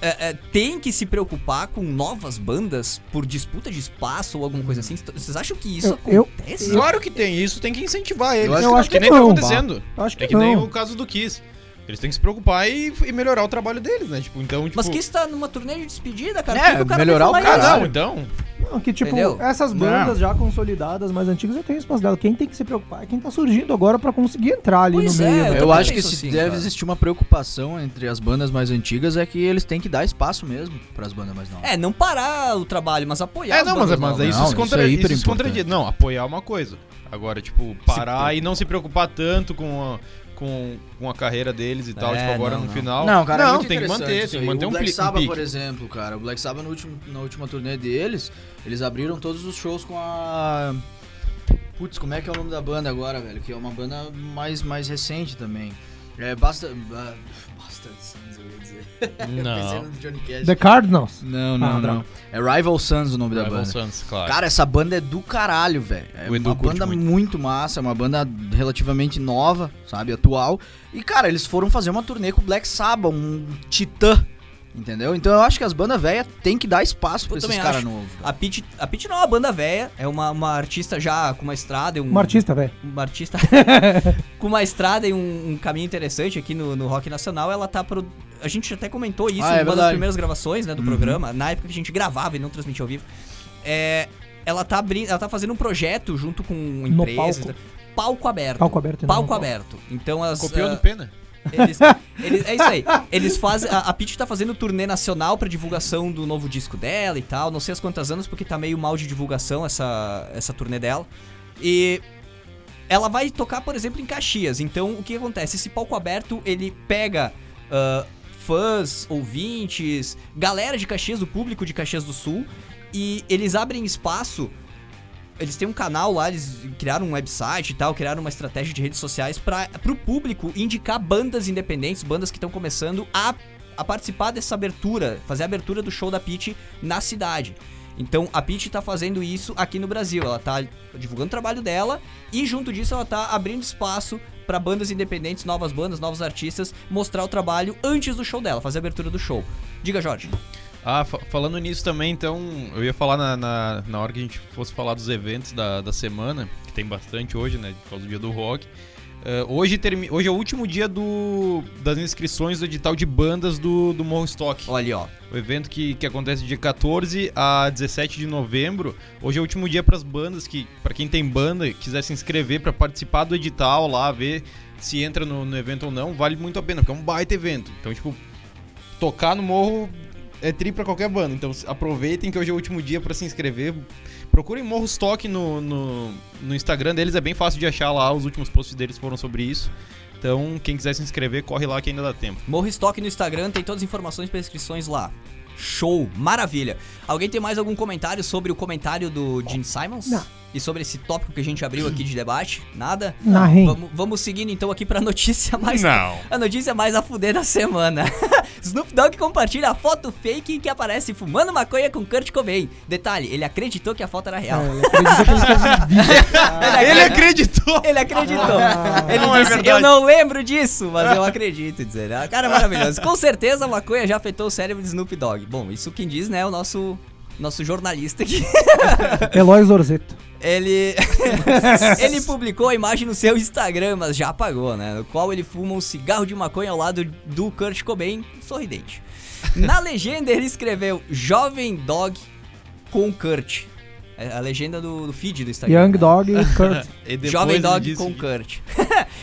é, é, tem que se preocupar com novas bandas por disputa de espaço ou alguma coisa assim? Vocês acham que isso Eu- eu- acontece? Claro que tem isso, tem que incentivar eles. Eu acho que, que nem não, tá acontecendo. Eu acho que, É que não. nem o caso do Kiss. Eles têm que se preocupar e, e melhorar o trabalho deles, né? Tipo, então, tipo... Mas Kiss tá numa turnê de despedida, cara. É, que que o cara melhorar o cara. não, então... Não, que tipo, Entendeu? essas bandas já consolidadas, mais antigas, já tem espaço dela. Quem tem que se preocupar é quem tá surgindo agora pra conseguir entrar ali Pois no é, meio. eu né? Eu também acho que se assim, deve cara. existir uma preocupação entre as bandas mais antigas é que eles têm que dar espaço mesmo pras bandas mais novas. É, não parar o trabalho, mas apoiar É, as não, mas, bandas mas novas. isso, Não, se isso contra... é isso, hiper se contradiz. Não, apoiar é uma coisa. Agora, tipo, parar e não se preocupar tanto com a, com, com a carreira deles e tal, É, tipo, agora não, no não. final. Não, cara, é não muito tem que manter, tem que manter o um, Black um Sabbath, pique. por exemplo, cara. O Black Sabbath, no último, na última turnê deles, eles abriram todos os shows com a... Putz, como é que é o nome da banda agora, velho? Que é uma banda mais, mais recente também. É, basta... ah, Não. Johnny Cash. The Cardinals. Não, não, Ah, não. É Rival Sons o nome da Rival banda. Sons, claro. Cara, essa banda é do caralho, velho. É uma banda muito. muito. massa, é uma banda relativamente nova, sabe, atual. E, cara, eles foram fazer uma turnê com o Black Sabbath, um titã, entendeu? Então eu acho que as bandas velhas tem que dar espaço pra Eu esses caras novos. A Pitty, a Pitty não é uma banda velha, é uma, uma artista já com uma estrada, e um, Uma artista, velho. uma artista *laughs* com uma estrada e um, um caminho interessante aqui no, no rock nacional. Ela tá pro. A gente até comentou isso Ah, é em uma das verdade. primeiras gravações né, do Uhum. programa, na época que a gente gravava e não transmitia ao vivo. É, ela, tá abrindo, ela tá fazendo um projeto junto com empresas. palco. Palco aberto. Palco aberto. não, Palco aberto. Então as. Copiou ah, do Pena? Eles, eles- é isso aí. Eles fazem. A, a Pitty tá fazendo turnê nacional pra divulgação do novo disco dela e tal. Não sei as quantas anos, porque tá meio mal de divulgação essa, essa turnê dela. E ela vai tocar, por exemplo, em Caxias. Então, o que acontece? Esse palco aberto, ele pega ah, fãs, ouvintes, galera de Caxias, do público de Caxias do Sul, e eles abrem espaço. Eles têm um canal lá, eles criaram um website e tal, criaram uma estratégia de redes sociais para pro público indicar bandas independentes, bandas que estão começando a, a participar dessa abertura, fazer a abertura do show da Pitty na cidade. Então a Pitty tá fazendo isso aqui no Brasil. Ela tá divulgando o trabalho dela e junto disso ela tá abrindo espaço para bandas independentes, novas bandas, novos artistas mostrar o trabalho antes do show dela, fazer a abertura do show. Diga, Jorge. Ah, fa- falando nisso também, então, eu ia falar na, na, na hora que a gente fosse falar dos eventos da, da semana, que tem bastante hoje, né, por causa do dia do rock. Eh, hoje, termi hoje é o último dia do, das inscrições do edital de bandas do, do Morro Stock. Olha ó. O evento que, que acontece de 14 a 17 de novembro. Hoje é o último dia para as bandas que, para quem tem banda, quiser se inscrever para participar do edital lá, ver se entra no, no evento ou não, vale muito a pena, porque é um baita evento. Então, tipo, tocar no morro é tri pra qualquer banda. Então aproveitem que hoje é o último dia pra se inscrever. Procurem Morro Stock no, no, no Instagram deles, é bem fácil de achar lá. Os últimos posts deles foram sobre isso. Então, quem quiser se inscrever, corre lá que ainda dá tempo. Morro Stock no Instagram, tem todas as informações para inscrições lá. Show, maravilha. Alguém tem mais algum comentário sobre o comentário do Gene Simons? Não. E sobre esse tópico que a gente abriu aqui de debate? Nada? *clears throat* Na rim. Vamos, vamos seguindo então aqui pra *laughs* notícia mais. Não. A notícia mais a fuder da semana. *laughs* Snoop Dogg compartilha a foto fake em que aparece fumando maconha com Kurt Cobain. Detalhe, ele acreditou que a foto era real. É, ele acreditou! *laughs* Ele acreditou. Ah. Ele Não é disse, eu não lembro disso, mas eu acredito, dizer. Ah, Cara, maravilhoso. Com certeza a maconha já afetou o cérebro de Snoop Dogg. Bom, isso quem diz, né, é o nosso, nosso jornalista aqui. Eloy Zorzeto. Ele, *laughs* ele publicou a imagem no seu Instagram, mas já apagou, né? No qual ele fuma um cigarro de maconha ao lado do Kurt Cobain, sorridente. Na *laughs* legenda ele escreveu Jovem Dog com Kurt. É a legenda do, do feed do Instagram. Young né? Dog Kurt. *laughs* E depois Jovem Dog disse com que- Kurt.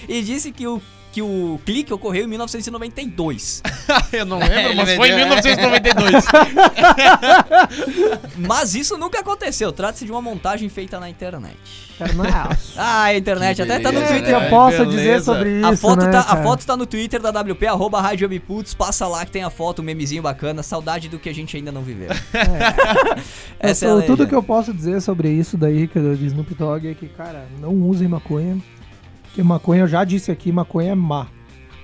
e disse que o, que o clique ocorreu em 1992. *laughs* Eu não lembro, Ele mas foi em vendeu, é. 1992. *laughs* Mas isso nunca aconteceu. Trata-se de uma montagem feita na internet. *laughs* Ah, a internet Que até tá no beleza, O que Twitter. eu posso beleza. dizer sobre isso, A foto, né, tá, a foto tá no Twitter da WP, arroba Rádio passa lá que tem a foto, um memezinho bacana, saudade do que a gente ainda não viveu. Eu Essa é tudo que eu posso dizer sobre isso daí, que eu de Snoop Dogg, é que, cara, não usem maconha. Porque maconha, eu já disse aqui, maconha é má.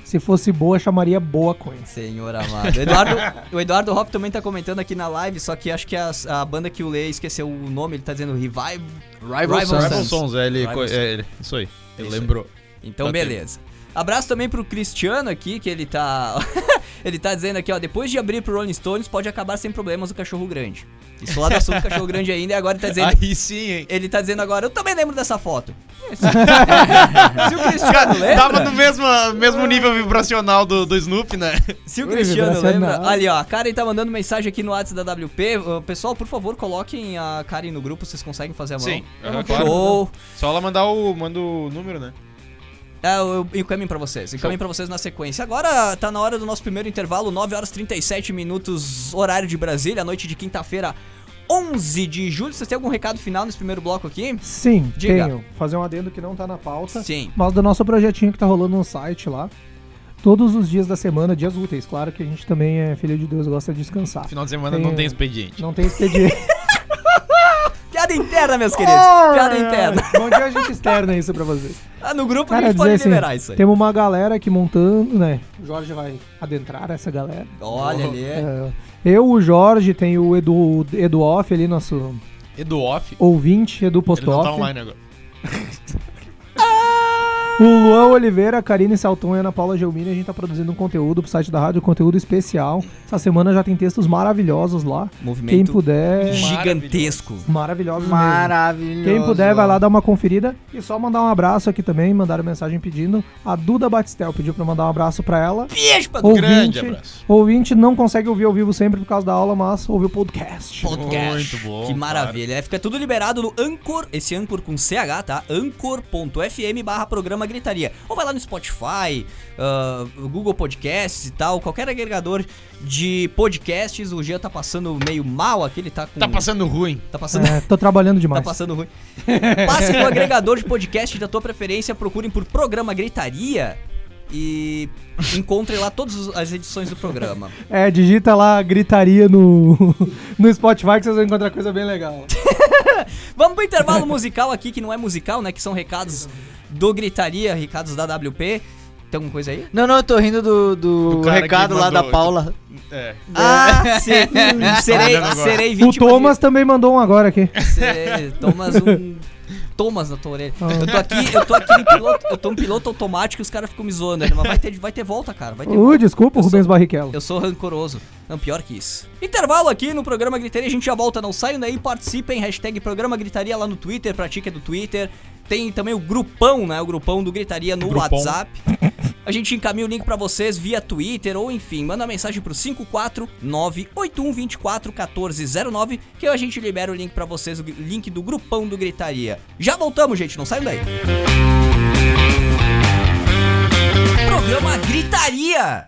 Se fosse boa, chamaria boa conha. Senhor amado. O Eduardo, *laughs* o Eduardo Hop também tá comentando aqui na live, só que acho que a, a banda que o Lê esqueceu o nome, ele tá dizendo Revive. Rival, Rival Sons. Rival Sons. É, ele, Rival é, ele- isso aí. Ele Isso aí. lembrou. Então, Tá beleza. Abraço também pro Cristiano aqui, que ele tá. *laughs* ele tá dizendo aqui, ó, depois de abrir pro Rolling Stones, pode acabar sem problemas o cachorro grande. Isso lá do assunto cachorro grande ainda, e agora ele tá dizendo. Aí sim, hein? Ele tá dizendo agora, eu também lembro dessa foto. *laughs* se o Cristiano lembra. Tava no mesmo, mesmo nível vibracional do, do Snoop, né? Se o Ui, Cristiano lembra. Ali, ó, a Karen tá mandando mensagem aqui no WhatsApp da WP. Pessoal, por favor, coloquem a Karen no grupo, vocês conseguem fazer a mão. Sim, não claro. Show. Só ela mandar o, manda o número, né? É, eu eu encaminho pra vocês. Encaminho pra vocês na sequência. Agora tá na hora do nosso primeiro intervalo, 9 horas e 37 minutos, horário de Brasília, noite de quinta-feira, 11 de julho. Vocês têm algum recado final nesse primeiro bloco aqui? Sim, Diga. tenho. Fazer um adendo que não tá na pauta. Sim. Mas do nosso projetinho que tá rolando no site lá. Todos os dias da semana, dias úteis. Claro que a gente também é filho de Deus, gosta de descansar. Final de semana Tem- não tem expediente. Não tem expediente. *laughs* *laughs* Piada interna meus queridos. Piada interna. Bom dia, a gente externa isso pra vocês. Ah, no grupo a Cara, gente dizer pode assim, liberar isso aí. temos uma galera aqui montando, né? O Jorge vai adentrar essa galera. Olha ali. É, eu, o Jorge, tem o Edu, Edu Off ali, nosso Edu Off. ouvinte, Edu Ele Post não tá online agora. *laughs* O Luan Oliveira, a Karine Salton e a Ana Paula Gelmini, a gente tá produzindo um conteúdo pro site da rádio, um conteúdo especial. Essa semana já tem textos maravilhosos lá. Movimento Quem puder. gigantesco. Maravilhosos mesmo. Maravilhoso. Quem puder, vai lá dar uma conferida. E só mandar um abraço aqui também, mandaram mensagem pedindo. A Duda Batistel pediu pra mandar um abraço pra ela. Beijo pra Ouvinte, Grande abraço. ouvinte não consegue ouvir ao vivo sempre por causa da aula, mas ouve o podcast. podcast. Muito bom, Que maravilha. É, Fica tudo liberado no Anchor, esse Anchor com CH, tá? Anchor.fm barra programa gritaria. Ou vai lá no Spotify, ah, Google Podcasts e tal, qualquer agregador de podcasts. O Jean tá passando meio mal aqui, ele tá com... Tá passando ruim. Tá passando... É, tô trabalhando *laughs* Tá demais. passando ruim. Passe no agregador de podcast da tua preferência, procurem por Programa Gritaria e encontrem lá todas as edições do programa. É, digita lá gritaria no, *laughs* no Spotify que vocês vão encontrar coisa bem legal. *laughs* Vamos pro intervalo musical aqui, que não é musical, né? Que são recados do Gritaria, recados da WP. Tem alguma coisa aí? Não, não, eu tô rindo do, do, Do recado lá da Paula. É. Ah, *laughs* sim. serei, Tá serei O vítima Thomas também mandou um agora aqui. Serei, Thomas um... Thomas na tua orelha. Ah. Eu tô aqui, eu tô aqui no piloto, eu tô no piloto automático e os caras ficam me zoando, né? mas vai ter, vai ter volta, cara, vai ter Uh, desculpa, Eu Rubens sou- Barrichello. Eu sou rancoroso. Não, pior que isso. Intervalo aqui no programa Gritaria, a gente já volta, não saiam daí, participem, hashtag programa Gritaria lá no Twitter, pratica do Twitter. Tem também o grupão, né? O grupão do Gritaria no Grupão. WhatsApp. A gente encaminha o link pra vocês via Twitter ou enfim, manda mensagem pro 54981241409 que a gente libera o link pra vocês, o link do grupão do Gritaria. Já voltamos, gente, não saiam daí. Programa Gritaria.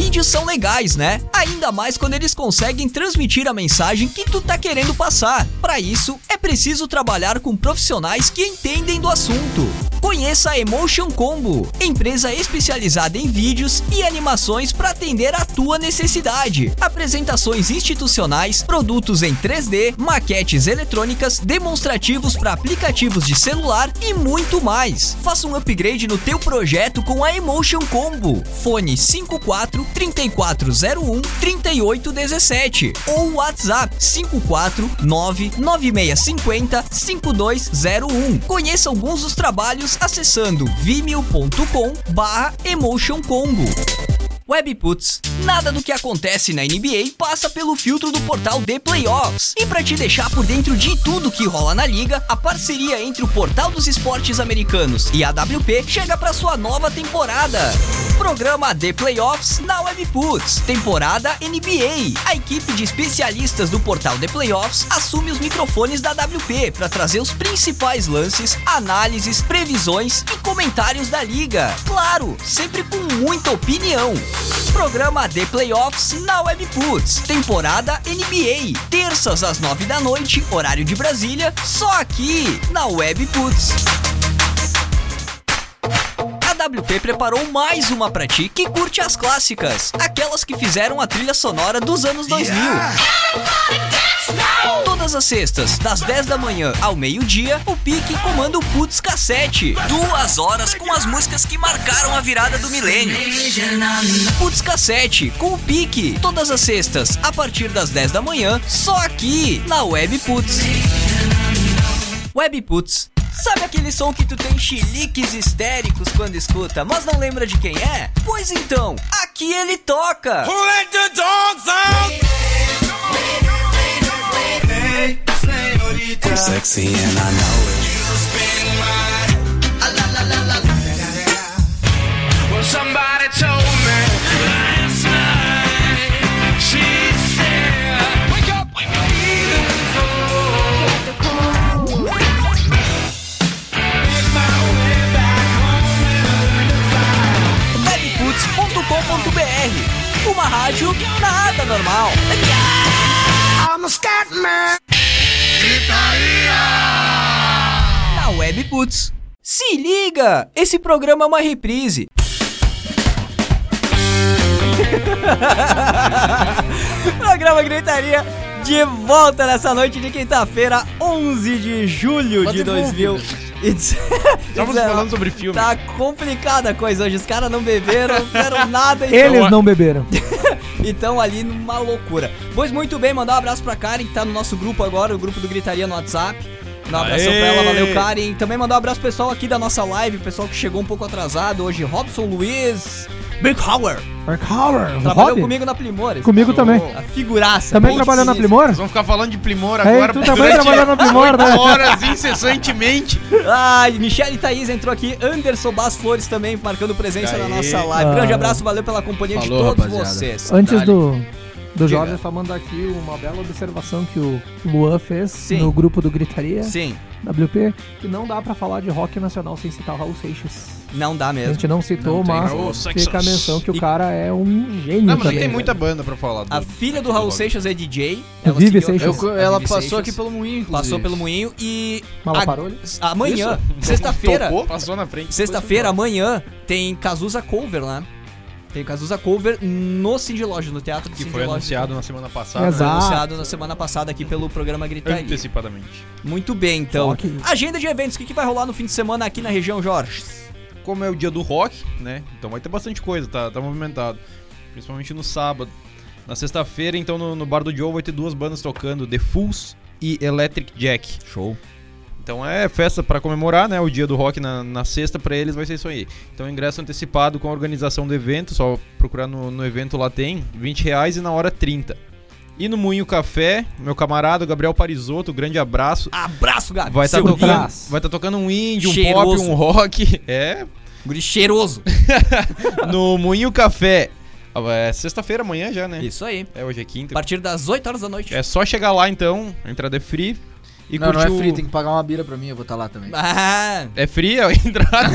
Vídeos são legais, né? Ainda mais quando eles conseguem transmitir a mensagem que tu tá querendo passar. Para isso, é preciso trabalhar com profissionais que entendem do assunto. Conheça a Emotion Combo, empresa especializada em vídeos e animações para atender a tua necessidade. Apresentações institucionais, produtos em 3D, maquetes eletrônicas, demonstrativos para aplicativos de celular e muito mais. Faça um upgrade no teu projeto com a Emotion Combo. Fone 54 3401 3817 ou WhatsApp 549 9650 5201. Conheça alguns dos trabalhos acessando vimeo.com barra Emotion Combo. Webputs. Nada do que acontece na NBA passa pelo filtro do portal The Playoffs. E para te deixar por dentro de tudo que rola na liga, a parceria entre o Portal dos Esportes Americanos e a WP chega para sua nova temporada. Programa The Playoffs na Webputs. Temporada NBA. A equipe de especialistas do portal The Playoffs assume os microfones da WP para trazer os principais lances, análises, previsões e comentários da liga. Claro, sempre com muita opinião. Programa The Playoffs na Webputs. Temporada NBA. Terças às nove da noite, horário de Brasília, só aqui na Webputs. A WP preparou mais uma pra ti que curte as clássicas, aquelas que fizeram a trilha sonora dos anos 2000. Todas as sextas, das 10 da manhã ao meio-dia, o Pique comanda o Putz Cassete. Duas horas com as músicas que marcaram a virada do milênio. Putz Cassete, com o Pique. Todas as sextas, a partir das 10 da manhã, só aqui, na Web Putz. Web Putz. Sabe aquele som que tu tem chiliques histéricos quando escuta, mas não lembra de quem é? Pois então, aqui ele toca! I'm sexy and I know it. Wake up, wake up. Uma rádio nada normal. I'm a scat man. Na Webboots. Se liga! Esse programa é uma reprise. *laughs* programa Gritaria de volta nessa noite de quinta-feira, 11 de julho de 2000. 2019. *laughs* Estamos falando sobre filme. Tá complicada a coisa hoje. Os caras não beberam, não fizeram *laughs* nada. então- Eles não beberam. e *laughs* estão ali numa loucura. Pois muito bem, mandar um abraço pra Karen, que tá no nosso grupo agora, o grupo do Gritaria no WhatsApp. Mandar um abração Aê! pra ela, valeu Karen. Também mandar um abraço pro pessoal aqui da nossa live, o pessoal que chegou um pouco atrasado hoje, Robson Luiz, Big Hauer. Mark Howard, Trabalhou Rob? comigo na Primor. esse Comigo também. A figuraça. Também bem trabalhou na. Primor? Nós vamos ficar falando de Primor Ei, agora tu também trabalhou na Primor, né? horas incessantemente. Ai, Michele Thaís entrou aqui, Anderson Bas Flores também marcando presença na Aê. nossa live. Ah. Grande abraço, valeu pela companhia Falou, de todos rapaziada. vocês. Antes do, do. Jorge, só mandar aqui uma bela observação que o Luan fez Sim. no grupo do Gritaria Sim, WP, que não dá pra falar de rock nacional sem citar o Raul Seixas. não dá A mesmo. gente não citou, Não mas Raul fica a Seixas. menção que o E- cara é um gênio Não, mas também. tem né? muita banda pra falar. A filha do Raul Seixas é DJ. Vive seguiu- Seixas. Eu- a ela passou Seixas. aqui pelo moinho, inclusive. Passou pelo moinho e. Malaparolho? a- amanhã, sexta-feira. Passou na frente. Sexta-feira, amanhã, tem Cazuza Cover lá. Tem Cazuza Cover no Cindy Loja, no Teatro do Que Cindy foi Loja. anunciado na semana passada. Foi Exato. anunciado na semana passada aqui pelo programa Gritaria. Antecipadamente. Muito bem, então. Rock. Agenda de eventos, o que, que vai rolar no fim de semana aqui na região, Jorge? Como é o dia do rock, né? Então vai ter bastante coisa, tá, tá movimentado. Principalmente no sábado. Na sexta-feira, então, no, no Bar do Joe vai ter duas bandas tocando, The Fools e Electric Jack. Show. Então é festa pra comemorar, né? O dia do rock na, na sexta pra eles vai ser isso aí. Então ingresso antecipado com a organização do evento, só procurar no, no evento lá tem, 20 reais e na hora 30. E no Moinho Café, meu camarada Gabriel Parisotto, grande abraço. Abraço, Gabi. Vai estar Seu tocando, braço. vai tá tocando um indie, um Cheiroso. pop, um rock. *laughs* É, Guri cheiroso. *laughs* no Moinho Café. Ah, É sexta-feira amanhã já, né? Isso aí. É, hoje é A quinta. partir das 8 horas da noite. É só chegar lá então, a entrada é free. E não, não é o- free, tem que pagar uma bira pra mim, eu vou estar lá também. Ah, É fria a entrada?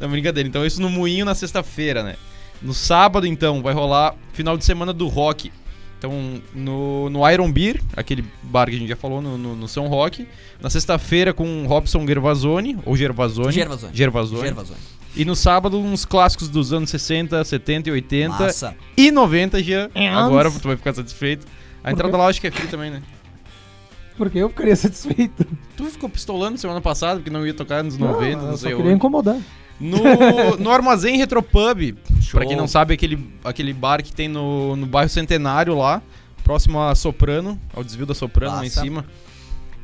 não, brincadeira. Então isso no Moinho na sexta-feira, né? No sábado, então, vai rolar final de semana do rock. Então, no, no Iron Beer, aquele bar que a gente já falou no, no, no São Roque. Na sexta-feira com Robson Gervasoni, ou Gervasoni. Gervasoni. Gervasoni. Gervasoni. E no sábado, uns clássicos dos anos 60, 70 e 80. Massa. E 90, já. É, Agora tu vai ficar satisfeito. A entrada lá acho que é free também, né? Porque eu ficaria *laughs* satisfeito. Tu ficou pistolando semana passada porque não ia tocar nos 90, não, eu sei onde. queria incomodar. No, *laughs* no Armazém Retropub, Show. pra quem não sabe, aquele, aquele bar que tem no, no bairro Centenário lá, próximo a Soprano, ao desvio da Soprano lá em cima.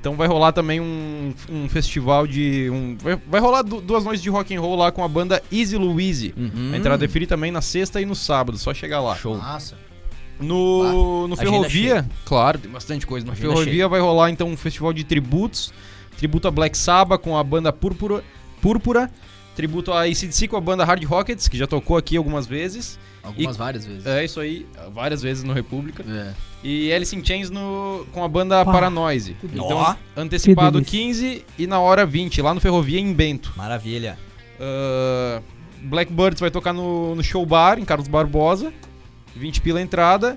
Então vai rolar também um, um festival de. Um, vai, vai rolar du- duas noites de rock and roll lá com a banda Easy Louise. Uhum. A entrada é free também na sexta e no sábado, só chegar lá. Show. Nossa. No, no Ferrovia, claro, tem bastante coisa. No Ferrovia vai rolar então um festival de tributos. Tributo a Black Sabbath com a banda Púrpura. Púrpura tributo a ACDC com a banda Hard Rockets, que já tocou aqui algumas vezes. Algumas várias vezes. É isso aí, várias vezes no República. É. E Alice in Chains no, com a banda Pá, Paranoise. Então, Ó. antecipado Que 15 e na hora 20, lá no Ferrovia em Bento. Maravilha. Ah, Blackbirds vai tocar no, no Show Bar, em Carlos Barbosa. 20 pila a entrada.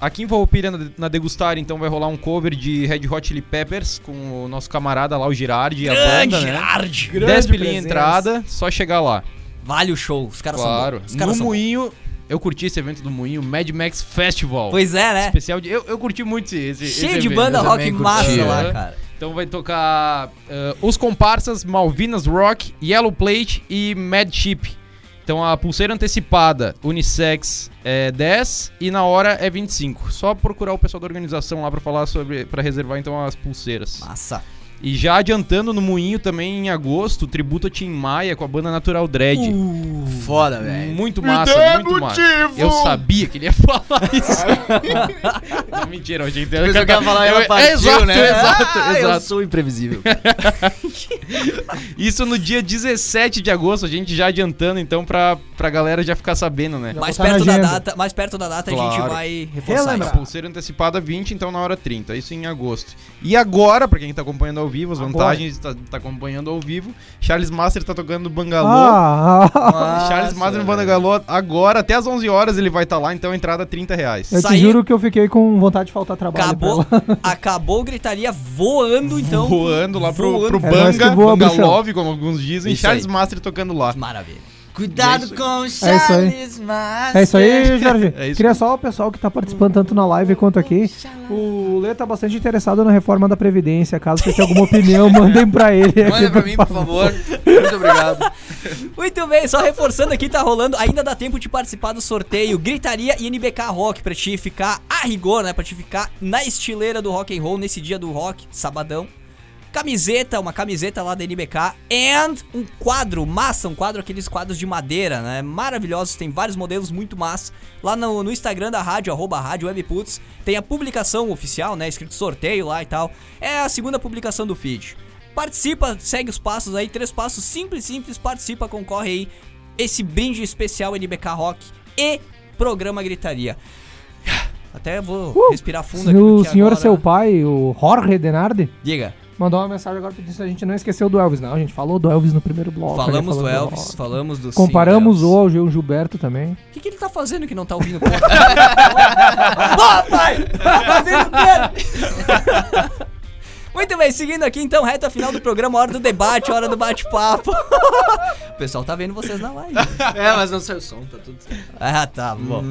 Aqui em Farroupilha, na, Degustar, então vai rolar um cover de Red Hot Chili Peppers com o nosso camarada lá, o Girardi e a Grande banda, né? Gerard. 10 pilinha entrada, só chegar lá. Vale o show. Os caras claro. são bons. Caras No. Moinho, eu curti esse evento do Moinho, Mad Max Festival. Pois é, né? Especial de... Eu, eu curti muito esse, esse Cheio esse de banda eu rock curti, massa é. lá, cara. Então vai tocar ah, Os Comparsas, Malvinas Rock, Yellow Plate e Mad Chip. Então a pulseira antecipada, unissex, é 10 e na hora é 25. Só procurar o pessoal da organização lá pra falar sobre para reservar então as pulseiras. Massa. E já adiantando no Moinho também em agosto, tributo a Tim Maia com a banda Natural Dread. Uh, Foda, velho. Muito massa, muito massa. Eu sabia que ele ia falar *laughs* isso. não, mentira, eu. Pensou que ia falar, Eu- ela partiu, exato, né? exato, Ah, Eu exato. sou imprevisível. *laughs* Isso no dia 17 de agosto, a gente já adiantando então pra, pra galera já ficar sabendo, né? Mais perto da data, mais perto da data a gente Claro. vai reforçar Relembrar. A pulseira antecipada 20, então na hora 30, isso em agosto. E agora, pra quem tá acompanhando ao ao vivo, as Agora. vantagens de tá, tá acompanhando ao vivo. Charles Master tá tocando Bangalô. Ah, ah, *laughs* Charles Master no Bangalô agora, até às 11 horas ele vai estar lá, então a entrada é 30 reais. eu te Saí- juro que eu fiquei com vontade de faltar trabalho Acabou, *laughs* acabou gritaria voando, então. Voando lá pro, voando. pro É Banga, voa, Bangalove, como alguns dizem, Isso Charles aí. Master tocando lá. Maravilha. Cuidado com o aí. Charles Master. É isso aí, Jorge. *laughs* É isso. Queria só o pessoal que tá participando tanto na live quanto aqui. O Lê tá bastante interessado na reforma da Previdência. Caso vocês tenham alguma opinião, *laughs* mandem pra ele. Manda pra mim, por favor. Muito obrigado. *laughs* Muito bem, só reforçando aqui, tá rolando. Ainda dá tempo de participar do sorteio Gritaria e NBK Rock pra te ficar a rigor, né? Pra te ficar na estileira do rock and roll nesse dia do rock, sabadão. Camiseta, uma camiseta lá da NBK and um quadro massa, um quadro aqueles quadros de madeira, né? Maravilhosos, tem vários modelos muito massa. Lá no, no Instagram da rádio, arroba rádio webputs, tem a publicação oficial, né? Escrito sorteio lá e tal. É a segunda publicação do feed. Participa, segue os passos aí, três passos simples, simples, participa, concorre aí. Esse brinde especial NBK Rock e programa Gritaria. *sighs* Até vou respirar fundo aqui. Uh! O senhor, agora- seu pai, o Jorge Denardi, Diga, mandou uma mensagem agora pedindo se a gente não esqueceu do Elvis. Não, a gente falou do Elvis no primeiro bloco. falamos do Elvis, rock. falamos do Comparamos o ao Gil Gilberto também. O que, que ele tá fazendo que não tá ouvindo? Pô, *laughs* pai! Tá fazendo o? Muito bem, seguindo aqui então, reta final do programa, hora do debate, hora do bate-papo. *laughs* o pessoal tá vendo vocês na live. *laughs* É, mas não saiu som, tá tudo certo. Ah, tá, bom.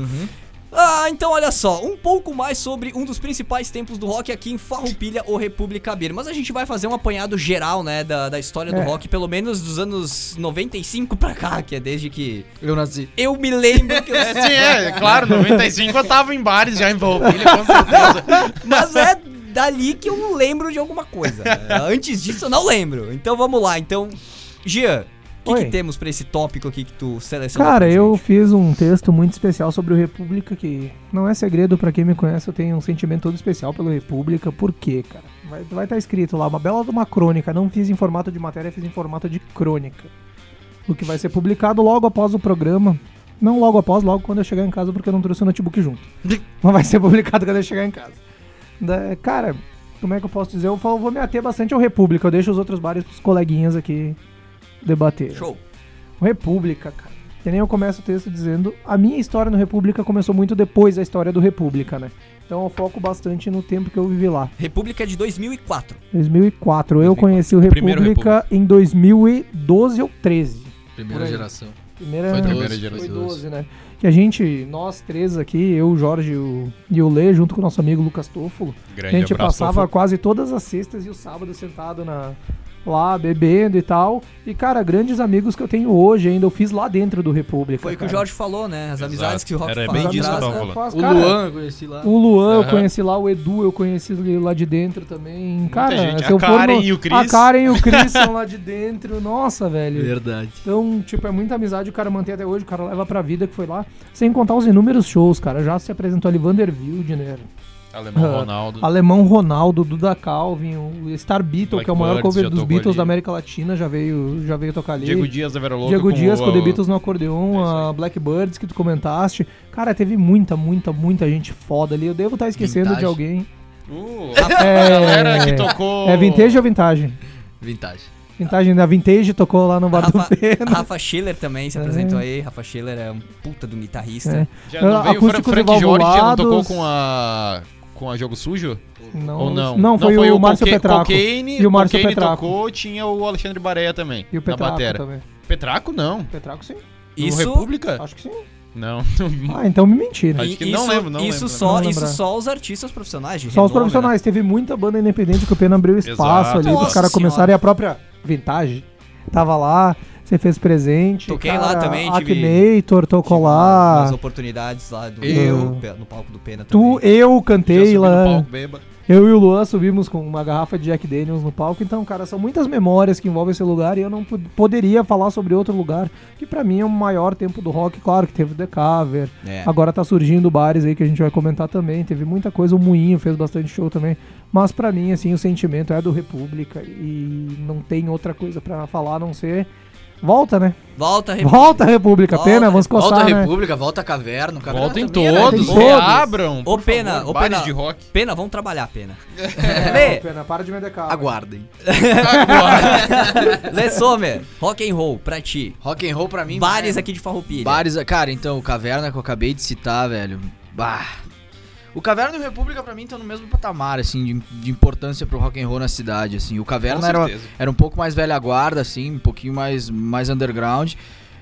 Ah, então olha só, um pouco mais sobre um dos principais templos do rock aqui em Farroupilha ou República Bir. Mas a gente vai fazer um apanhado geral, né, da, da história do É. rock, pelo menos dos anos 95 pra cá, que é desde que Eu nasci. eu me lembro que eu... *laughs* É, sim, é, claro, 95 eu tava em bares já em Valpilha, com certeza. *laughs* Mas é dali que eu lembro de alguma coisa. *laughs* Antes disso eu não lembro. Então vamos lá. Então, Gia, o que, que temos pra esse tópico aqui que tu selecionou? Cara, eu fiz um texto muito especial sobre o República, que não é segredo pra quem me conhece, eu tenho um sentimento todo especial pelo República. Por quê, cara? Vai estar tá escrito lá, uma bela de uma crônica. Não fiz em formato de matéria, fiz em formato de crônica. O que vai ser publicado logo após o programa. Não logo após, logo quando eu chegar em casa, porque eu não trouxe o notebook junto. *laughs* Mas vai ser publicado quando eu chegar em casa. Da- cara, como é que eu posso dizer? Eu vou vou me ater bastante ao República. Eu deixo os outros bares pros coleguinhas aqui debater. Show. O República, cara. Que nem eu começo o texto dizendo, a minha história no República começou muito depois da história do República, né? Então eu foco bastante no tempo que eu vivi lá. República é de 2004. 2004. Eu 2004. conheci o Primeiro República em 2012 ou 13. Primeira geração. Primeira, Foi foi 12, primeira geração. 12, né? Que a gente, nós três aqui, eu, o Jorge e o- e o Lê, junto com o nosso amigo Lucas Toffolo, a Grande gente abraço, passava quase todas as sextas e os sábados sentado na, lá, bebendo e tal. E, cara, grandes amigos que eu tenho hoje ainda, eu fiz lá dentro do República. Foi o que o. Jorge falou, né? As amizades que o Rock Era faz bem disso que eu né? Faz, O cara, Luan, eu conheci lá. O Luan eu Aham. conheci lá, o Edu eu conheci lá de dentro também. cara, gente. se A eu for Karen no- e o Chris. A Karen e o Chris são lá de dentro. Nossa, velho. Verdade. Então, tipo, é muita amizade o cara mantém até hoje, o cara leva pra vida que foi lá. Sem contar os inúmeros shows, cara. Já se apresentou ali Vander Wildner, Alemão Ah, *laughs* Ronaldo. Alemão Ronaldo, Duda Calvin, o Star Beatle, que é o maior Blackbirds cover dos Beatles ali. da América Latina, já veio, já veio tocar ali. Diego Dias da Vera Louca. Diego Dias com o- The Beatles no acordeon, É a Blackbirds que tu comentaste. Cara, teve muita, muita, muita gente foda ali. Eu devo estar esquecendo Vintage. de alguém. Uh, É, a galera que tocou. É vintage ou vintage? Vintage. Vintage, da Vintage tocou lá no Bar do Rafa, Pena. Rafa Schiller também se apresentou aí. Rafa Schiller é um puta um guitarrista. É. Já não Ah, veio acústicos Frank Jorge, já não tocou com a. Com a Jogo Sujo? Não, Ou não? Não, foi, o Márcio Coque- Petraco. Cocaine, E o Márcio Cocaine Petraco. tocou, tinha o Alexandre Bareia também. E o Petraco também. Petraco não. Petraco sim. Isso, No República? Acho que sim. Não. *laughs* Ah, então me mentiram. Acho que isso, não lembro, não isso lembro, só, não isso só os artistas profissionais Só os renome, profissionais. Teve muita banda independente que o Pena abriu espaço Exato. ali. Os caras e a própria Vintage tava lá. Você fez presente. Toquei cara, lá também, tive- tocou lá. umas oportunidades lá do, Eu- no palco do Pena Tu, também. eu Já cantei no lá. palco, beba. Eu e o Luan subimos com uma garrafa de Jack Daniels no palco. Então, cara, são muitas memórias que envolvem esse lugar e eu não pod- poderia falar sobre outro lugar que pra mim é o maior tempo do rock. Claro que teve o The Cover. É. Agora tá surgindo bares aí que a gente vai comentar também. Teve muita coisa. O Moinho fez bastante show também. Mas pra mim, assim, o sentimento é do República e não tem outra coisa pra falar a não ser Volta, né? Volta, República. Volta, República. Volta, Pena, vamos Volta coçar, a né? República, volta a Caverna. Caverna Voltem também era- todos, todos. reabram. Ô, Pena, favor, ô, Pena. de rock. Pena, vamos trabalhar, Pena. Não, *laughs* Lê, Pena, para de vender carro. Aguardem. *laughs* Lê Sommer, rock and roll, pra ti. Rock and roll pra mim. Bares é- aqui de Farroupilha. Bares, cara, então, o Caverna que eu acabei de citar, velho. Bah. O Caverna e o República pra mim estão no mesmo patamar, assim, de, de importância pro rock and roll na cidade, assim. O Caverna era, era um pouco mais velha guarda, assim, um pouquinho mais, mais underground.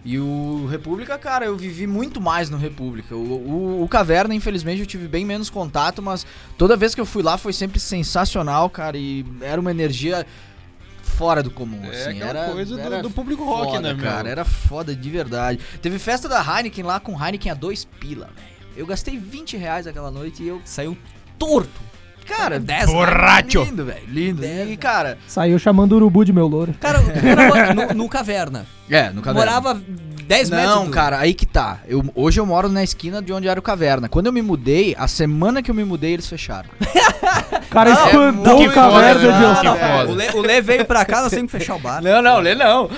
E o República, cara, eu vivi muito mais no República. O, o, o Caverna, infelizmente, eu tive bem menos contato, mas toda vez que eu fui lá foi sempre sensacional, cara, e era uma energia fora do comum, É assim. era, coisa do- era do público rock, foda, né, meu? cara? Era foda de verdade. Teve festa da Heineken lá com Heineken a dois pila, velho. Eu gastei 20 reais aquela noite e eu, Saiu torto. cara, 10 Borracho. lindo, velho, lindo. E, cara, Saiu chamando o urubu de meu louro. Cara, o no, no Caverna. é, no Caverna. Morava 10 metros. Não, do- cara, aí que tá. Eu, hoje eu moro na esquina de onde era o Caverna. Quando eu me mudei, a semana que eu me mudei, eles fecharam. *laughs* O cara Não, espantou é o caverna de foda. O Lê, o Lê veio pra cá, nós temos que fechar o bar. Não, não, lê não.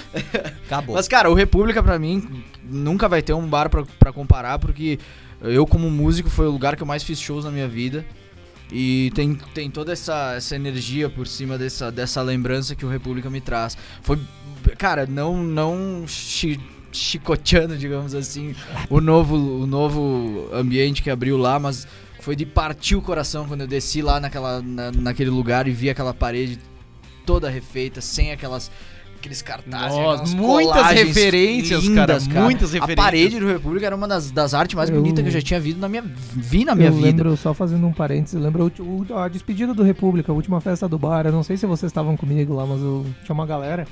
Acabou. Mas, cara, o República pra mim nunca vai ter um bar pra, pra comparar, porque eu, como músico, foi o lugar que eu mais fiz shows na minha vida. E tem, tem toda essa, essa energia por cima dessa, dessa lembrança que o República me traz. Foi, cara, não, não chi- chicoteando, digamos assim, o novo, o novo ambiente que abriu lá, mas foi de partir o coração quando eu desci lá naquela, na- naquele lugar e vi aquela parede toda refeita, sem aquelas aqueles cartazes, Nossa, aquelas muitas referências, lindas, cara, muitas A referências. parede do República era uma das, das artes mais Eu- bonitas que eu já tinha visto na minha, vi na minha eu vida. lembro, só fazendo um parênteses, eu lembro a despedida do República, a última festa do bar. Eu não sei se vocês estavam comigo lá, mas eu tinha uma galera.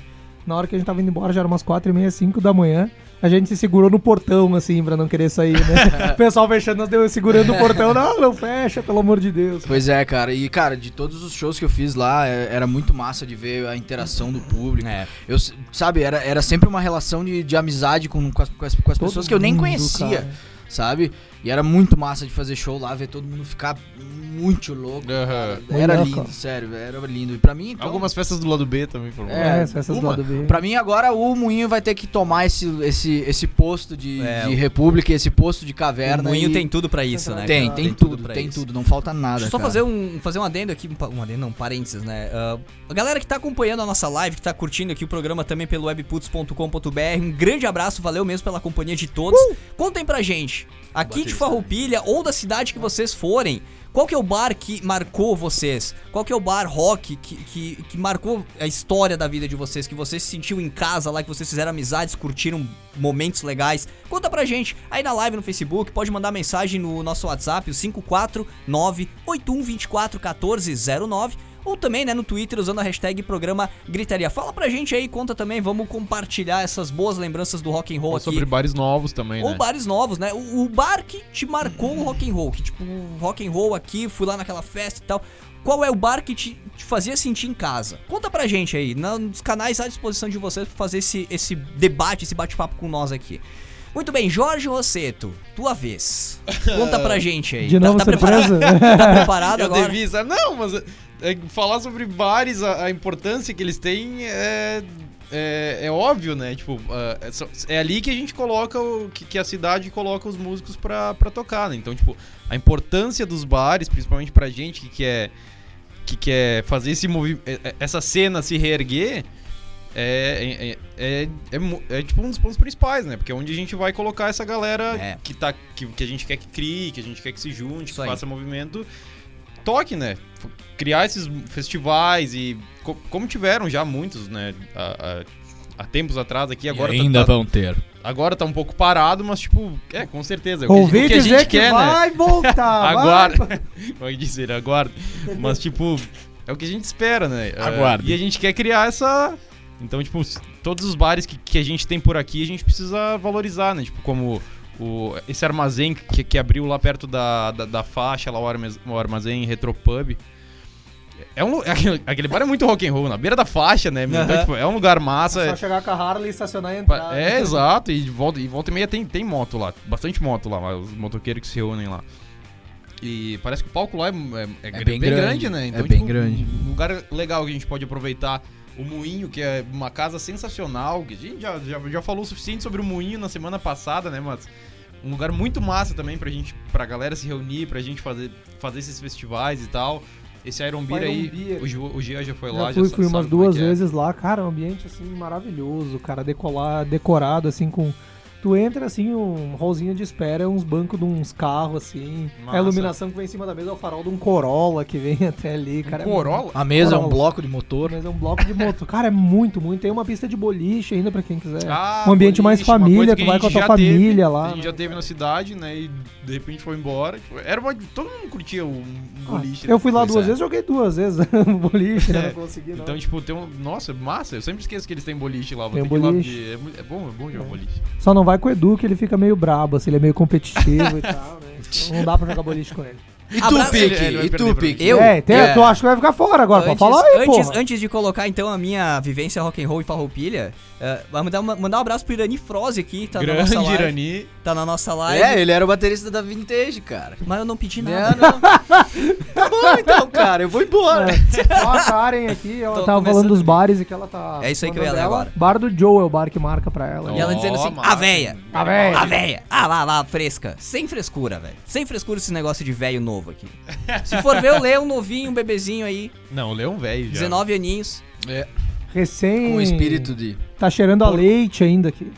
Na hora que a gente tava indo embora, já era umas 4 e meia, 5 da manhã. A gente se segurou no portão, assim, pra não querer sair, né? *laughs* o pessoal fechando, nós deu segurando o portão. Não, não fecha, pelo amor de Deus. Pois é, cara. E, cara, de todos os shows que eu fiz lá, é- era muito massa de ver a interação do público. É. Eu, sabe, era, era sempre uma relação de, de amizade com, com as, com as- com as Todo pessoas que eu nem mundo, conhecia, cara. sabe? E era muito massa de fazer show lá, ver todo mundo ficar muito louco. Aham. cara. Muito Era louco. lindo, sério, era lindo. E pra mim, então, Algumas festas do lado B também foram. É, É, as festas do uma. lado B. Pra mim agora o Moinho vai ter que tomar esse, esse, esse posto de, É, de o- República, esse posto de O caverna. moinho e- tem tudo pra isso, né? Tem, cara? tem, tudo, pra tem isso. tudo, não falta nada. Deixa eu só cara. fazer um, fazer um adendo aqui, um, um adendo não, parênteses, né? Ah, a galera que tá acompanhando a nossa live, que tá curtindo aqui o programa também pelo webputs.com.br, um grande abraço, valeu mesmo pela companhia de todos. Contem pra gente, aqui de Farroupilha ou da cidade que vocês forem, qual que é o bar que marcou vocês? Qual que é o bar rock que, que, que marcou a história da vida de vocês? Que vocês se sentiu em casa lá, que vocês fizeram amizades, curtiram momentos legais? Conta pra gente aí na live no Facebook, pode mandar mensagem no nosso WhatsApp, o 549-8124-1409 ou também né, no Twitter usando a hashtag programa Gritaria. Fala pra gente aí, conta também, vamos compartilhar essas boas lembranças do rock and roll Ou aqui. sobre bares novos também, Ou né? bares novos, né? O, o bar que te marcou o rock and roll, que tipo, o rock and roll aqui, fui lá naquela festa e tal. Qual é o bar que te, te fazia sentir em casa? Conta pra gente aí, na- nos canais à disposição de vocês pra fazer esse, esse debate, esse bate-papo com nós aqui. Muito bem, Jorge Rosseto, tua vez. *laughs* Conta pra gente aí. De novo, tá, tá preparado? surpresa? Tá preparado Eu agora? devia? Não, mas é, falar sobre bares, a, a importância que eles têm é, é, é óbvio, né? Tipo, ah, é, é ali que a gente coloca, o, que, que a cidade coloca os músicos pra, pra tocar, né? Então, tipo, a importância dos bares, principalmente pra gente que quer, que quer fazer esse movi é- essa cena se reerguer, é, é, é, é é, tipo um dos pontos principais, né? Porque é onde a gente vai colocar essa galera que, tá, que, que a gente quer que crie, que a gente quer que se junte, Isso que aí. faça movimento. Toque, né? Criar esses festivais e. co- como tiveram já muitos, né? Há, há- há tempos atrás aqui, agora tá- tá, vão ter. agora tá um pouco parado, mas tipo, é, com certeza. é o que- Ouvi o que a dizer gente que quer, né? vai voltar. *laughs* vai- Aguarda. *laughs* Vai dizer, aguarda. Mas, tipo, é o que a gente espera, né? Ah, Aguarde. E a gente quer criar essa. Então, tipo, todos os bares que, que a gente tem por aqui, a gente precisa valorizar, né? Tipo, como o, esse armazém que, que abriu lá perto da, da, da faixa, lá o armaz- o armazém Retropub. É um, *laughs* aquele, aquele bar é muito rock and roll, na beira da faixa, né? Então, tipo, é um lugar massa. É só chegar com a Harley, estacionar e entrar. É, *laughs* exato, e volta, e volta e meia tem, tem moto lá, bastante moto lá, os motoqueiros que se reúnem lá. E parece que o palco lá é, é- é gr- bem bem, grande, grande, né? é bem grande. Um lugar legal que a gente pode aproveitar o Moinho, que é uma casa sensacional. Que a gente já, já, já falou o suficiente sobre o Moinho na semana passada, né? Mas um lugar muito massa também pra gente, pra galera se reunir, pra gente fazer, fazer esses festivais e tal. Esse Iron Beer Iron aí, Beer. o, Gia já foi lá, Já fui, sa- fui umas é duas é. vezes lá, cara, um ambiente assim maravilhoso, cara, decolar, decorado assim com Tu entra assim, um rolzinho de espera, uns bancos de uns carros assim. Massa. A iluminação que vem em cima da mesa é o farol de um Corolla que vem *laughs* até ali, cara. é Corolla? A mesa é um Corolla. bloco de motor. Mas é um bloco de motor. *laughs* Cara, é muito, muito. Tem uma pista de boliche ainda pra quem quiser. Ah, um ambiente mais boliche, uma família, tu vai a com a tua já teve, família lá. A gente né? já teve na cidade, né? E de repente foi embora. Tipo, era uma, todo mundo curtia o um Ah, boliche. eu fui lá duas é. vezes, joguei duas vezes *laughs* boliche, né? É, Não consegui, não. Então, tipo, tem um. Nossa, massa. Eu sempre esqueço que eles têm boliche lá. Vou Tem boliche. é, muito- é bom, é bom jogar É. boliche. Só não vai com o Edu, que ele fica meio brabo, assim, ele é meio competitivo e *laughs* tal, né? Então não dá pra jogar boliche com ele. E tu, Pique? Ele vai E tu. Pique? Eu? É, tem, É. tu acha que vai ficar fora agora, pode Antes, falar aí, antes, porra. antes de colocar então a minha vivência rock and roll e farroupilha, vamos mandar, uma- mandar um abraço pro Irani Froze aqui, tá na nossa Grande live. Irani. Tá na nossa live. É, ele era o baterista da Vintage, cara. Mas eu não pedi Não, nada. não. tá *laughs* bom então, cara, eu vou embora. Ó, a Karen aqui, ela Tô tava começando- falando dos bares e que ela tá. É isso aí que eu ia ler agora. Bar do Joe é o bar que marca pra ela. E ela dizendo assim, massa. a véia. A véia. A véia. Ah, lá, lá, fresca. Sem frescura, velho. Sem frescura esse negócio de velho novo aqui. Se for ver, eu leio um novinho, um bebezinho aí, Não, o Leão velho já. 19 aninhos. Recém. Com o espírito de. Tá cheirando a leite ainda aqui.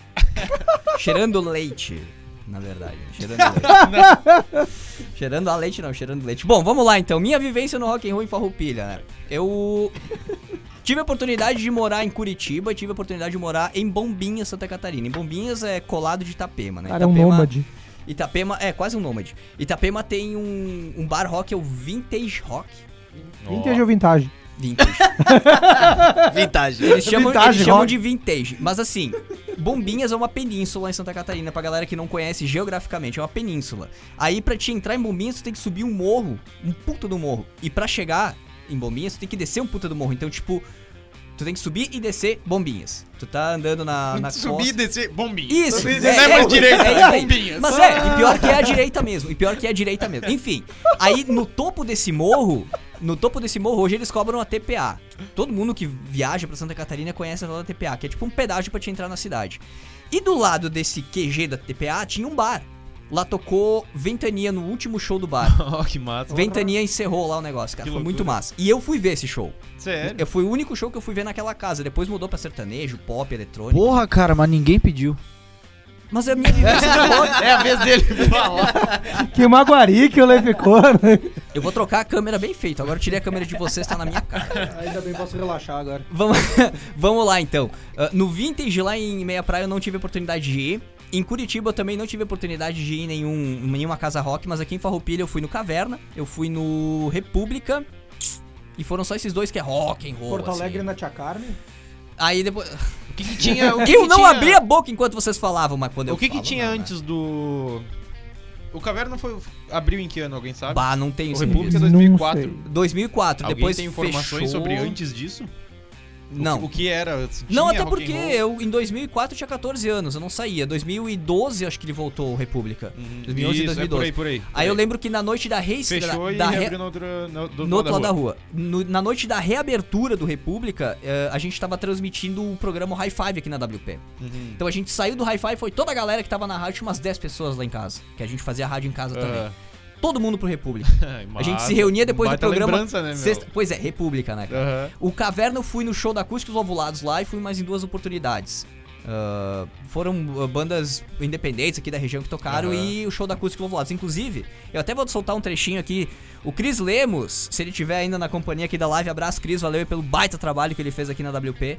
*laughs* Cheirando leite, na verdade. Cheirando *laughs* leite. cheirando a leite não, cheirando leite. Bom, vamos lá então. Minha vivência no Rock and Roll em Farroupilha, né? Eu tive a oportunidade de morar em Curitiba, tive a oportunidade de morar em Bombinhas, Santa Catarina. Em Bombinhas é colado de Itapema, né? Cara, é um Itapema- nômade. Itapema, é quase um nômade. Itapema tem um, um bar rock, é o Vintage Rock. Vintage ou vintage? Vintage. *laughs* Vintage. Eles chamam, Vintage eles chamam de vintage. Mas assim, Bombinhas é uma península em Santa Catarina, pra galera que não conhece geograficamente, é uma península. Aí pra te entrar em Bombinhas, tu tem que subir um morro, um puta do morro. E pra chegar em Bombinhas, tu tem que descer um puta do morro. Então, tipo, tu tem que subir e descer Bombinhas. Tu tá andando na, *laughs* na Subir e costa. descer, bombinha. Isso, Subir e é, é, pra direita, é aí. bombinhas. Mas é, e pior que é a direita mesmo. E pior que é a direita mesmo. Enfim, aí no topo desse morro, no topo desse morro, hoje eles cobram a TPA. Todo mundo que viaja pra Santa Catarina conhece a tal da TPA, que é tipo um pedágio pra te entrar na cidade. E do lado desse QG da TPA tinha um bar. Lá tocou Ventania no último show do bar. Ó, *laughs* que massa. Ventania encerrou lá o negócio, cara. Que Foi muito loucura. massa. E eu fui ver esse show. Sério. Eu fui o único show que eu fui ver naquela casa. Depois mudou pra sertanejo, pop, eletrônico. Porra, cara, mas ninguém pediu. Mas é a minha vivência de rock. *laughs* É a vez dele *laughs* falar. Que maguari que o ficou, né? Eu vou trocar a câmera bem feito. Agora eu tirei a câmera de vocês, tá na minha cara. Ainda bem posso relaxar agora. Vamos, vamos lá então. Ah, no Vintage lá em Meia Praia eu não tive oportunidade de ir. Em Curitiba eu também não tive oportunidade de ir em nenhum, nenhuma casa rock, mas aqui em Farroupilha eu fui no Caverna, eu fui no República. E foram só esses dois que é rock and roll. Porto assim. Alegre na Tia Carmen. Aí depois. O que, que tinha. O *laughs* que eu que não tinha- abri a boca enquanto vocês falavam, mas quando eu O que que tinha não, né? antes do. O Caverna foi. abriu em que ano, alguém sabe? Bah, não tenho o. República Não 2004. sei. 2004, Alguém depois tem informações fechou... sobre antes disso? O Não. que- O que era? Se Não, até porque eu em 2004 tinha 14 anos, eu não saía. 2012 acho que ele voltou República. Uhum. 2011 e Isso, é 2012. por aí, por aí. por Aí eu lembro que na noite da reestreia Fechou e da, re- reabriu no outro, no, do no outro lado da rua. rua. No- na noite da reabertura do República, eh, a gente tava transmitindo o programa High Five aqui na WP. Uhum. Então a gente saiu do High Five, foi toda a galera que tava na rádio, tinha umas 10 pessoas lá em casa. Que a gente fazia rádio em casa também. Todo mundo pro República. *laughs* A gente se reunia depois do programa. né, meu? sexta- Pois é, República, né? Aham. O Caverna eu fui no show da Acústicos Ovulados lá e fui mais em duas oportunidades. Ah, foram ah, bandas independentes aqui da região que tocaram Aham. e o show da Acústicos Ovulados. Inclusive, eu até vou soltar um trechinho aqui. O Cris Lemos, se ele estiver ainda na companhia aqui da live, abraço Cris, valeu pelo baita trabalho que ele fez aqui na WP.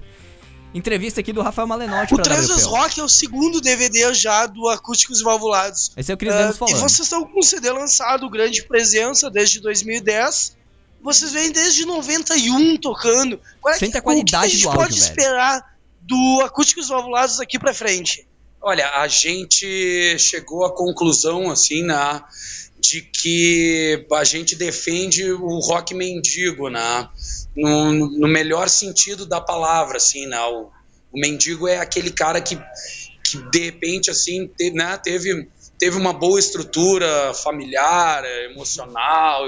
Entrevista aqui do Rafael Malenotti O vezes Rock é o segundo DVD já do Acústicos e Valvulados. Esse é o Cris Ah, Lemos e falando. vocês estão com um CD lançado, grande presença, desde 2010. Vocês vêm desde 91 tocando. Qual é Sente que, a qualidade o que a gente do áudio, pode velho. esperar do Acústicos e Valvulados daqui pra frente? Olha, a gente chegou à conclusão, assim, né, de que a gente defende o rock mendigo, né, no, no melhor sentido da palavra, assim, né, o, o mendigo é aquele cara que, que de repente, assim, te- né, teve, teve uma boa estrutura familiar, emocional,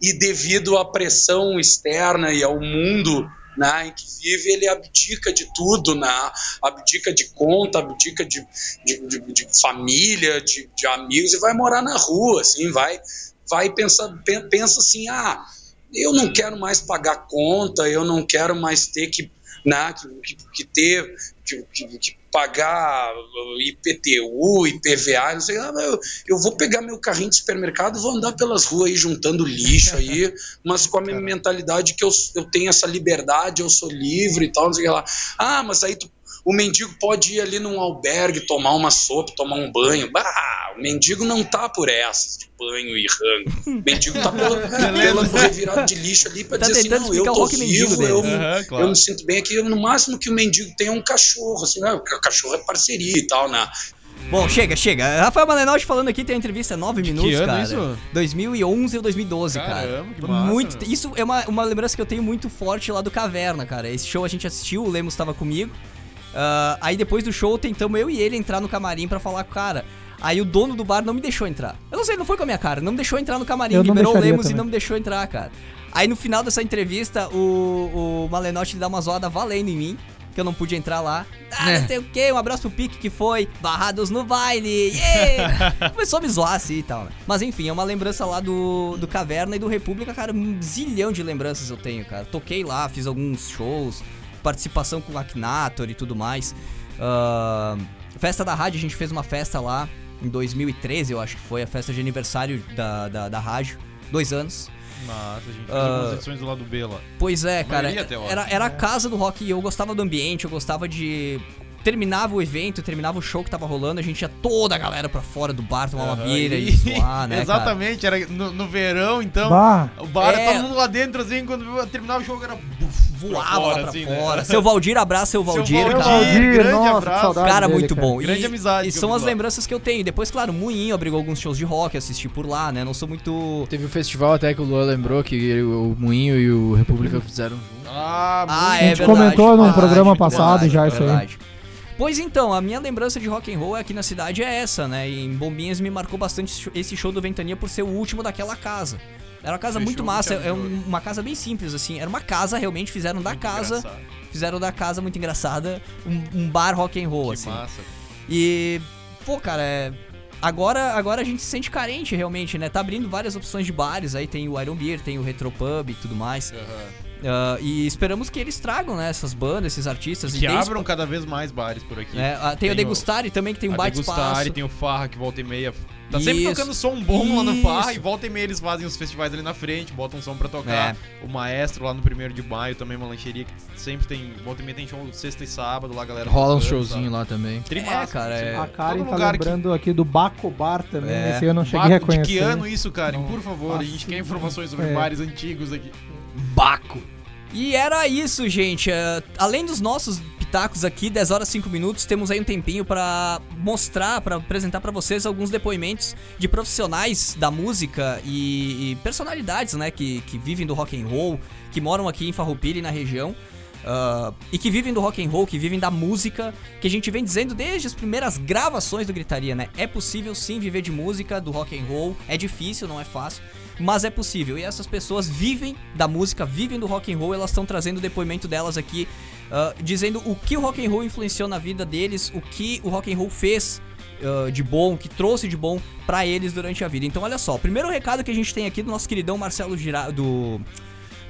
e devido à pressão externa e ao mundo né, em que vive, ele abdica de tudo, né, abdica de conta, abdica de, de, de, de família, de, de amigos e vai morar na rua, assim, vai, vai pensar, pen- pensa assim, ah, eu não quero mais pagar conta, eu não quero mais ter que, né, que, que, que ter, que, que- que pagar IPTU, IPVA, não sei, ah, eu, eu vou pegar meu carrinho de supermercado e vou andar pelas ruas aí juntando lixo aí, *laughs* mas com a minha mentalidade que eu, eu tenho essa liberdade, eu sou livre e tal, não sei lá. Ah, mas aí tu- o mendigo pode ir ali num albergue, tomar uma sopa, tomar um banho. Bah, o mendigo não tá por essas de banho e rango. O mendigo tá pelo, *laughs* pelo revirado de lixo ali pra Tá dizer assim, tentando não, eu tô vivo, eu, Aham, claro. eu me sinto bem aqui. No máximo que o mendigo tem é um cachorro, assim, né? O cachorro é parceria e tal, né? Bom, chega, chega. Rafael Malenotti falando aqui, tem uma entrevista 9 minutos, ano cara. isso? 2011 ou 2012, cara. Caramba, que massa, muito, meu. Isso é uma, uma lembrança que eu tenho muito forte lá do Caverna, cara. Esse show a gente assistiu, o Lemos tava comigo. Ah, aí depois do show tentamos eu e ele entrar no camarim pra falar com o cara. Aí o dono do bar não me deixou entrar. Eu não sei, não foi com a minha cara, não me deixou entrar no camarim, Eu liberou o Lemos e também. não me deixou entrar, cara. Aí no final dessa entrevista, o, o Malenotti dá uma zoada valendo em mim, que eu não pude entrar lá. Ah, É. não sei o quê, um abraço pro Pique que foi, barrados no baile, yeah! *laughs* Começou a me zoar assim e tal, né? Mas enfim, é uma lembrança lá do, do Caverna e do República, cara, um zilhão de lembranças eu tenho, cara. Toquei lá, fiz alguns shows, participação com o Akinator e tudo mais. Ah, festa da rádio, a gente fez uma festa lá em 2013, eu acho que foi, a festa de aniversário da, da, da rádio. Dois anos. Massa, a gente fez Ah. algumas edições do lado B lá. Pois é, cara. Era, era a casa do rock e eu gostava do ambiente, eu gostava de. Terminava o evento, terminava o show que tava rolando, a gente ia toda a galera pra fora do bar tomar uma bira e *laughs* zoar, né? cara? Exatamente, era no, no verão, então. Bah, O bar, É. todo mundo lá dentro, assim, quando terminava o jogo era. Voava fora, lá pra assim, né? fora. Seu Valdir, abraço, seu Valdir, Valdir, cara. Valdir, grande nossa, abraço. Cara, dele, muito cara. bom. Grande e, amizade E são as lá. lembranças que eu tenho. Depois, claro, o Moinho abrigou alguns shows de rock, assisti por lá, né? Não sou muito. Teve o festival até que o Luan lembrou que o Moinho e o República fizeram junto. Ah, Ah, é gente verdade. comentou num verdade, programa passado verdade, já isso aí. Pois então, a minha lembrança de rock and roll aqui na cidade é essa, né? E em Bombinhas me marcou bastante esse show do Ventania por ser o último daquela casa. Era uma casa Fechou muito massa, é um- uma casa bem simples, assim. Era uma casa, realmente, fizeram da Muito casa. engraçado. Fizeram da casa muito engraçada, um, um bar rock and roll, Que assim. massa. E, pô, cara, é. Agora, agora a gente se sente carente, realmente, né? Tá abrindo várias opções de bares, aí tem o Iron Beer, tem o Retropub e tudo mais. Aham. Ah, e esperamos que eles tragam, né, essas bandas, esses artistas. e Que abram cada vez mais bares por aqui. é, ah, tem, o Degustare também, que tem um a baita espaço. tem o Farra que volta e meia. Tá sempre Isso. tocando som bom lá no Farra Isso. e volta e meia eles fazem os festivais ali na frente, botam som pra tocar. É. O Maestro lá no primeiro de maio também, uma lancheria que sempre tem. Volta e meia tem show sexta e sábado lá, a galera. Rola um showzinho lá também. Trimassa, É, cara, assim. é- A Karen Todo tá lugar que- lembrando aqui do Baco Bar também. É. Esse eu não cheguei a Baco, reconhecer. De que ano isso, Karen? Não Por favor, a gente quer informações sobre É. bares antigos aqui. Baco. E era isso, gente. É, além dos nossos pitacos aqui, 10 horas 5 minutos, temos aí um tempinho pra mostrar, pra apresentar pra vocês alguns depoimentos de profissionais da música e, e personalidades, né, que, que vivem do rock and roll, que moram aqui em Farroupilha e na região. ah, e que vivem do rock and roll, que vivem da música, que a gente vem dizendo desde as primeiras gravações do Gritaria, né? É possível sim viver de música, do rock and roll. É difícil, não é fácil, mas é possível. E essas pessoas vivem da música, vivem do rock and roll. Elas estão trazendo o depoimento delas aqui, ah, dizendo o que o rock and roll influenciou na vida deles, o que o rock and roll fez ah, de bom, que trouxe de bom pra eles durante a vida. Então, olha só, o primeiro recado que a gente tem aqui do nosso queridão Marcelo Girardi, do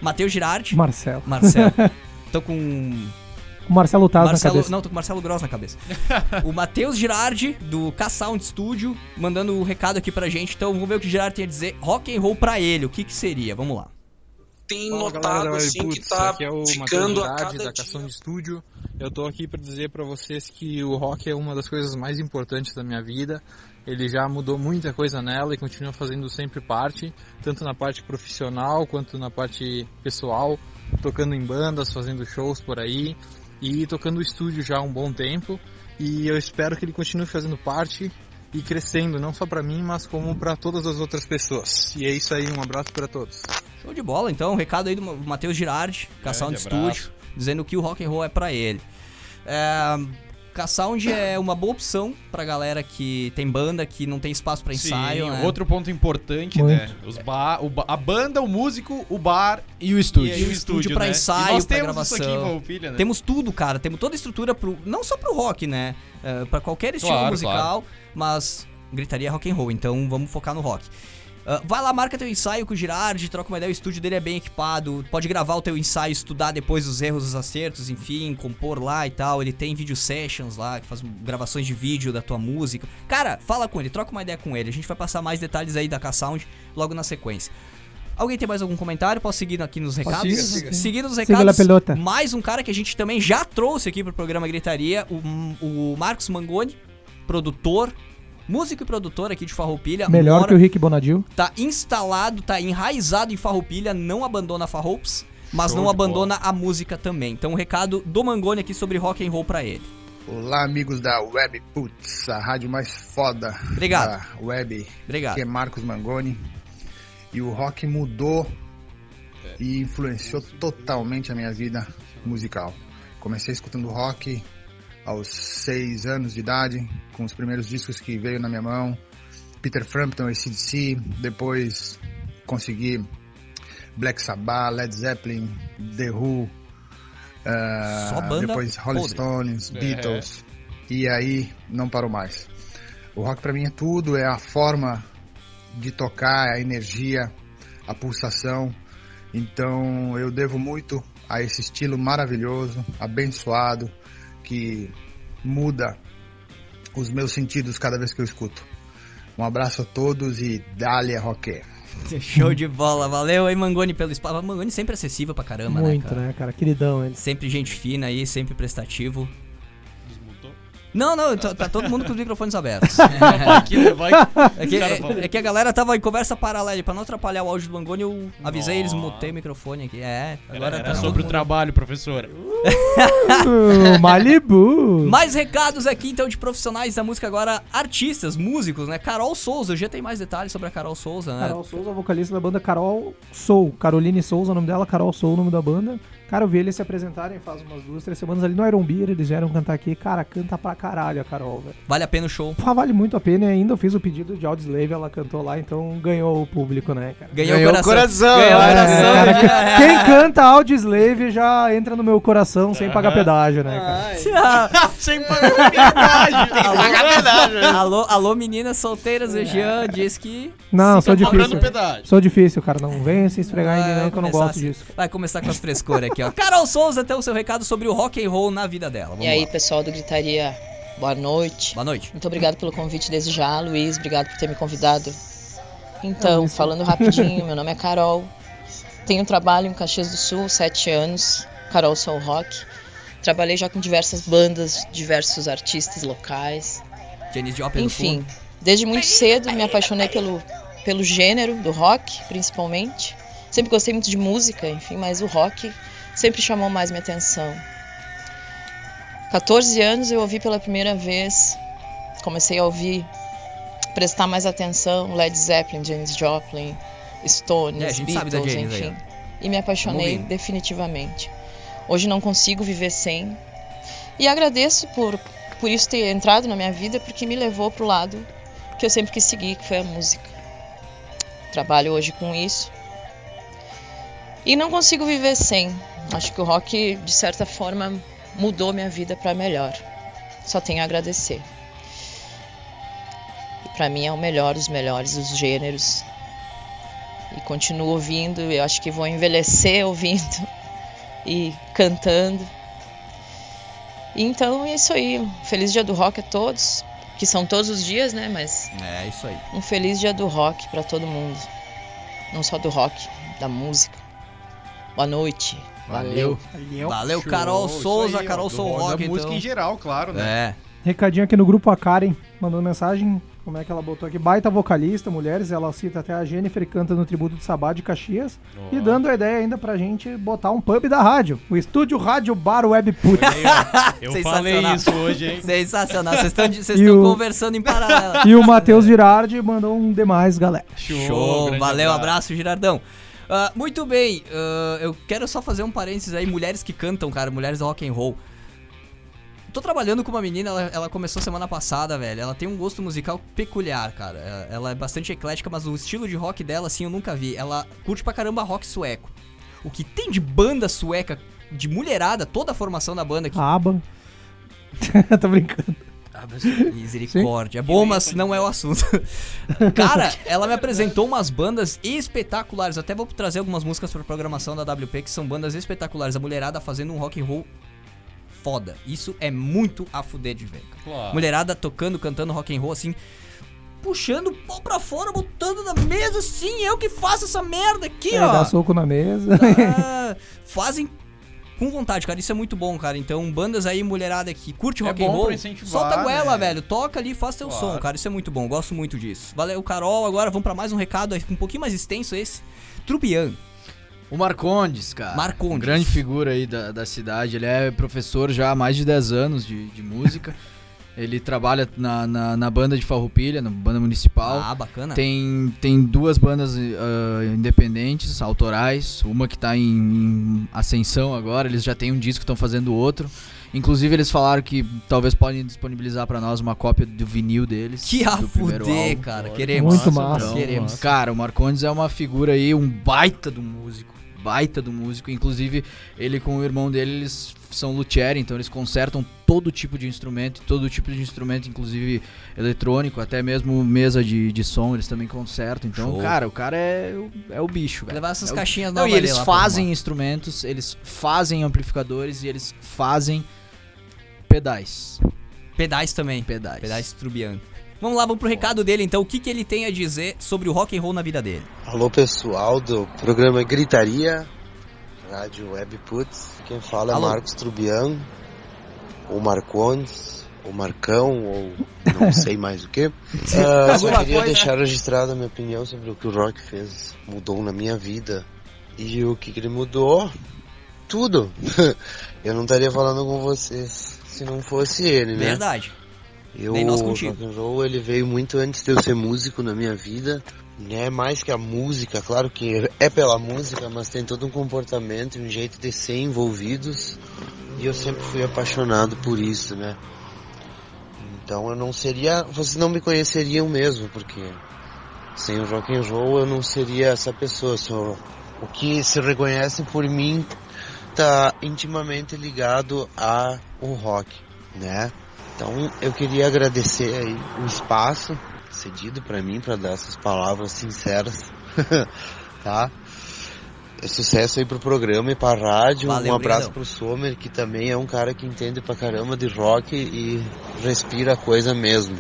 Matheus Girardi. Marcelo. Marcelo. *laughs* Tô com O Marcelo Taz na Marcelo, cabeça. não, tô com o Marcelo Gross na cabeça. *laughs* o Matheus Girardi, do K-Sound Studio, mandando o recado aqui pra gente. Então vamos ver o que o Girardi tem a dizer. Rock and roll pra ele, o que que seria? Vamos lá. Tem Fala, notado galera assim que Webputs, tá aqui é o ficando a Matheus Girardi, cada da de Estúdio. Eu tô aqui para dizer para vocês que o rock é uma das coisas mais importantes da minha vida. Ele já mudou muita coisa nela e continua fazendo sempre parte, tanto na parte profissional quanto na parte pessoal, tocando em bandas, fazendo shows por aí e tocando o estúdio já há um bom tempo. E eu espero que ele continue fazendo parte e crescendo, não só para mim, mas como para todas as outras pessoas. E é isso aí, um abraço para todos. Show de bola, então. Um recado aí do Matheus Girardi, K-Sound abraço. Studio, dizendo que o rock and roll é pra ele. É, K-Sound é uma boa opção pra galera que tem banda, que não tem espaço pra ensaio, Sim, né? outro ponto importante, Muito. né? Os ba o ba- a banda, o músico, o bar E o estúdio. e, o estúdio pra né? ensaio, e nós pra temos isso aqui em gravação. Né? Temos tudo, cara. Temos toda a estrutura pro. Não só pro rock, né? É, pra qualquer estilo Claro, musical, mas gritaria rock and roll, então vamos focar no rock. Ah, vai lá, marca teu ensaio com o Girardi, troca uma ideia, o estúdio dele é bem equipado, pode gravar o teu ensaio, estudar depois os erros, os acertos, enfim, compor lá e tal. Ele tem video sessions lá, que faz gravações de vídeo da tua música. Cara, fala com ele, troca uma ideia com ele. A gente vai passar mais detalhes aí da K-Sound logo na sequência. Alguém tem mais algum comentário? Posso seguir aqui nos recados? Siga, siga. Seguindo os Siga recados, mais um cara que a gente também já trouxe aqui pro programa Gritaria, o, o Marcos Mangoni, produtor, músico e produtor aqui de Farroupilha. Melhor mora- que o Rick Bonadil. Tá instalado, tá enraizado em Farroupilha, não abandona Farroupes, mas Show não abandona a música também. Então, um recado do Mangoni aqui sobre rock and roll pra ele. Olá, amigos da Web Putz, a rádio mais foda Obrigado. da web. Obrigado. Aqui é Marcos Mangoni. E o rock mudou e influenciou totalmente a minha vida musical. Comecei escutando rock aos seis anos de idade, com os primeiros discos que veio na minha mão. Peter Frampton, ACDC, depois consegui Black Sabbath, Led Zeppelin, The Who, banda depois Rolling podre. Stones, É. Beatles, e aí não parou mais. O rock pra mim é tudo, é a forma de tocar, a energia, a pulsação. Então eu devo muito a esse estilo maravilhoso, abençoado, que muda os meus sentidos cada vez que eu escuto. Um abraço a todos e dale rock. *laughs* Show de bola, valeu aí Mangoni pelo espaço. Mangoni sempre acessível pra caramba, né, Muito, cara? né, cara? Queridão ele. Sempre gente fina aí, sempre prestativo. Não, não, tá, tá todo mundo com os microfones abertos. *laughs* Aqui, né, vai. É que, é- é que a galera tava em conversa paralela, pra não atrapalhar o áudio do Mangoni, eu avisei eles, mutei o microfone aqui. É, agora Era tá sobre o trabalho, professora. Uh, Malibu. *laughs* Mais recados aqui, então, de profissionais da música agora, artistas, músicos, né? Carol Souza, já tem mais detalhes sobre a Carol Souza, né? Carol Souza, vocalista da banda Carol Soul. Caroline Souza, o nome dela, Carol Soul, o nome da banda. Cara, eu vi eles se apresentarem faz umas duas, três semanas ali no Iron Beer, eles vieram cantar aqui. Cara, canta pra caralho a Carol, velho. Vale a pena o show. Pá, vale muito a pena e ainda eu fiz o pedido de Audioslave, ela cantou lá, então ganhou o público, né, cara? Ganhou, Ganhou o coração. coração, Ganhou o é, coração. cara, já que- é. Quem canta Audioslave já entra no meu coração sem pagar pedágio, né, cara? *laughs* Sem pagar pedágio. Tem que pagar pedágio. alô, alô, meninas solteiras, o Jean diz que. Não, sou difícil. Sou difícil, cara. Não venha se esfregar em mim, não, que eu não gosto assim. disso. Vai começar com as frescuras aqui, ó. Carol Souza tem o seu recado sobre o rock and roll na vida dela. Vamos E aí, lá. pessoal do Gritaria, boa noite. Boa noite. Muito obrigado pelo convite desde já, Luiz. Obrigado por ter me convidado. Então, falando rapidinho, *laughs* meu nome é Carol. Tenho trabalho em Caxias do Sul, sete anos. Carol Soul Rock. Trabalhei já com diversas bandas, diversos artistas locais. Janis Joplin Enfim, desde muito cedo me apaixonei pelo, pelo gênero do rock, principalmente. Sempre gostei muito de música, enfim, mas o rock sempre chamou mais minha atenção. 14 anos eu ouvi pela primeira vez, comecei a ouvir, prestar mais atenção, Led Zeppelin, Janis Joplin, Stones, É, Beatles, Janis aí, enfim. E me apaixonei ouvindo. definitivamente. Hoje não consigo viver sem. E agradeço por, por isso ter entrado na minha vida, porque me levou pro lado que eu sempre quis seguir, que foi a música. Trabalho hoje com isso. E não consigo viver sem. Acho que o rock, de certa forma, mudou minha vida para melhor. Só tenho a agradecer. E para mim é o melhor dos melhores dos gêneros. E continuo ouvindo, eu acho que vou envelhecer ouvindo *laughs* e cantando. E então é isso aí. Feliz dia do rock a todos, que são todos os dias, né? Mas É, isso aí. um feliz dia do rock para todo mundo. Não só do rock, da música. Boa noite. Valeu. Valeu, Show, Carol Souza, aí, Carol Soul rock, música então. em geral, claro, né? É. Recadinho aqui no grupo, a Karen mandou mensagem. Como é que ela botou aqui? Baita vocalista, mulheres. Ela cita até a Jennifer que canta no tributo de Sabá de Caxias. E dando a ideia ainda pra gente botar um pub da rádio. O estúdio Rádio Bar Web Put. *laughs* Eu Sensacional. falei isso hoje, hein? Sensacional. Vocês estão *laughs* E conversando em paralelo. *laughs* e o Matheus Girardi mandou um demais, galera. Show, grande valeu, abraço, Girardão. Ah, muito bem, ah, eu quero só fazer um parênteses aí, mulheres que cantam, cara, mulheres rock and roll. Tô trabalhando com uma menina, ela, ela começou semana passada, velho. Ela tem um gosto musical peculiar, cara. Ela- Ela é bastante eclética, mas o estilo de rock dela, assim, eu nunca vi. Ela curte pra caramba rock sueco. O que tem de banda sueca, de mulherada, toda a formação da banda aqui. Aba. *laughs* Tô brincando. Misericórdia. *laughs* É bom, mas não é o assunto. *laughs* Cara, ela me apresentou umas bandas espetaculares. Até vou trazer algumas músicas pra programação da WP que são bandas espetaculares. A mulherada fazendo um rock and roll foda. Isso é muito a fuder de ver. Claro. Mulherada tocando, cantando rock and roll assim, puxando o pau pra fora, botando na mesa assim, eu que faço essa merda aqui, É, ó. dá soco na mesa. Ah, *laughs* fazem com vontade, cara. Isso é muito bom, cara. Então, bandas aí, mulherada que curte É rock and roll, solta a goela, né? velho. Toca ali, faz teu Claro. som, cara. Isso é muito bom. Gosto muito disso. Valeu, Carol. Agora vamos pra mais um recado aí, um pouquinho mais extenso esse. Trubian. O Marcondes, cara. Marcondes. Grande figura aí da, da cidade. Ele é professor já há mais de 10 anos de, de música. *laughs* Ele trabalha na, na, na banda de Farroupilha, na banda municipal. Ah, bacana. Tem, tem duas bandas ah, independentes, autorais. Uma que tá em, em ascensão agora. Eles já têm um disco, estão fazendo outro. Inclusive, eles falaram que talvez podem disponibilizar pra nós uma cópia do vinil deles. Que a do primeiro fuder, cara. Queremos. Muito massa. Então, Queremos. Cara, o Marcondes é uma figura aí, um baita do músico. Baita do músico. Inclusive, ele com o irmão dele, eles são luthier, então eles consertam todo tipo de instrumento, todo tipo de instrumento, inclusive eletrônico, até mesmo mesa de, de som, eles também consertam. Então, Show. cara, o cara é, o- é o bicho, velho. Levar essas É o- caixinhas Não, novas e ali eles fazem instrumentos, eles fazem amplificadores e eles fazem pedais. Pedais também. Pedais. Pedais Trubian. Vamos lá, vamos pro recado dele então. O que, que ele tem a dizer sobre o rock and roll na vida dele? Alô pessoal do programa Gritaria, Rádio Web Putz. Quem fala é Alô. Marcos Trubian, ou Marcondes, ou Marcão, ou não *laughs* sei mais o que. Ah, só queria coisa. deixar registrada a minha opinião sobre o que o rock fez, mudou na minha vida. E o que, que ele mudou? Tudo. *laughs* Eu não estaria falando com vocês se não fosse ele, né? Verdade. Eu, Nem nós o contigo. rock and roll ele veio muito antes de eu ser músico na minha vida, né? Mais que a música, claro que é pela música, mas tem todo um comportamento, um jeito de ser envolvidos. E eu sempre fui apaixonado por isso, né? Então eu não seria, vocês não me conheceriam mesmo, porque sem o rock and roll eu não seria essa pessoa. Só o que se reconhece por mim tá intimamente ligado a o rock, né? Então eu queria agradecer aí o espaço cedido para mim para dar essas palavras sinceras, *laughs* tá? É sucesso aí pro programa e pra rádio. Valeu, um abraço obrigadão. pro Sommer, que também é um cara que entende pra caramba de rock e respira a coisa mesmo.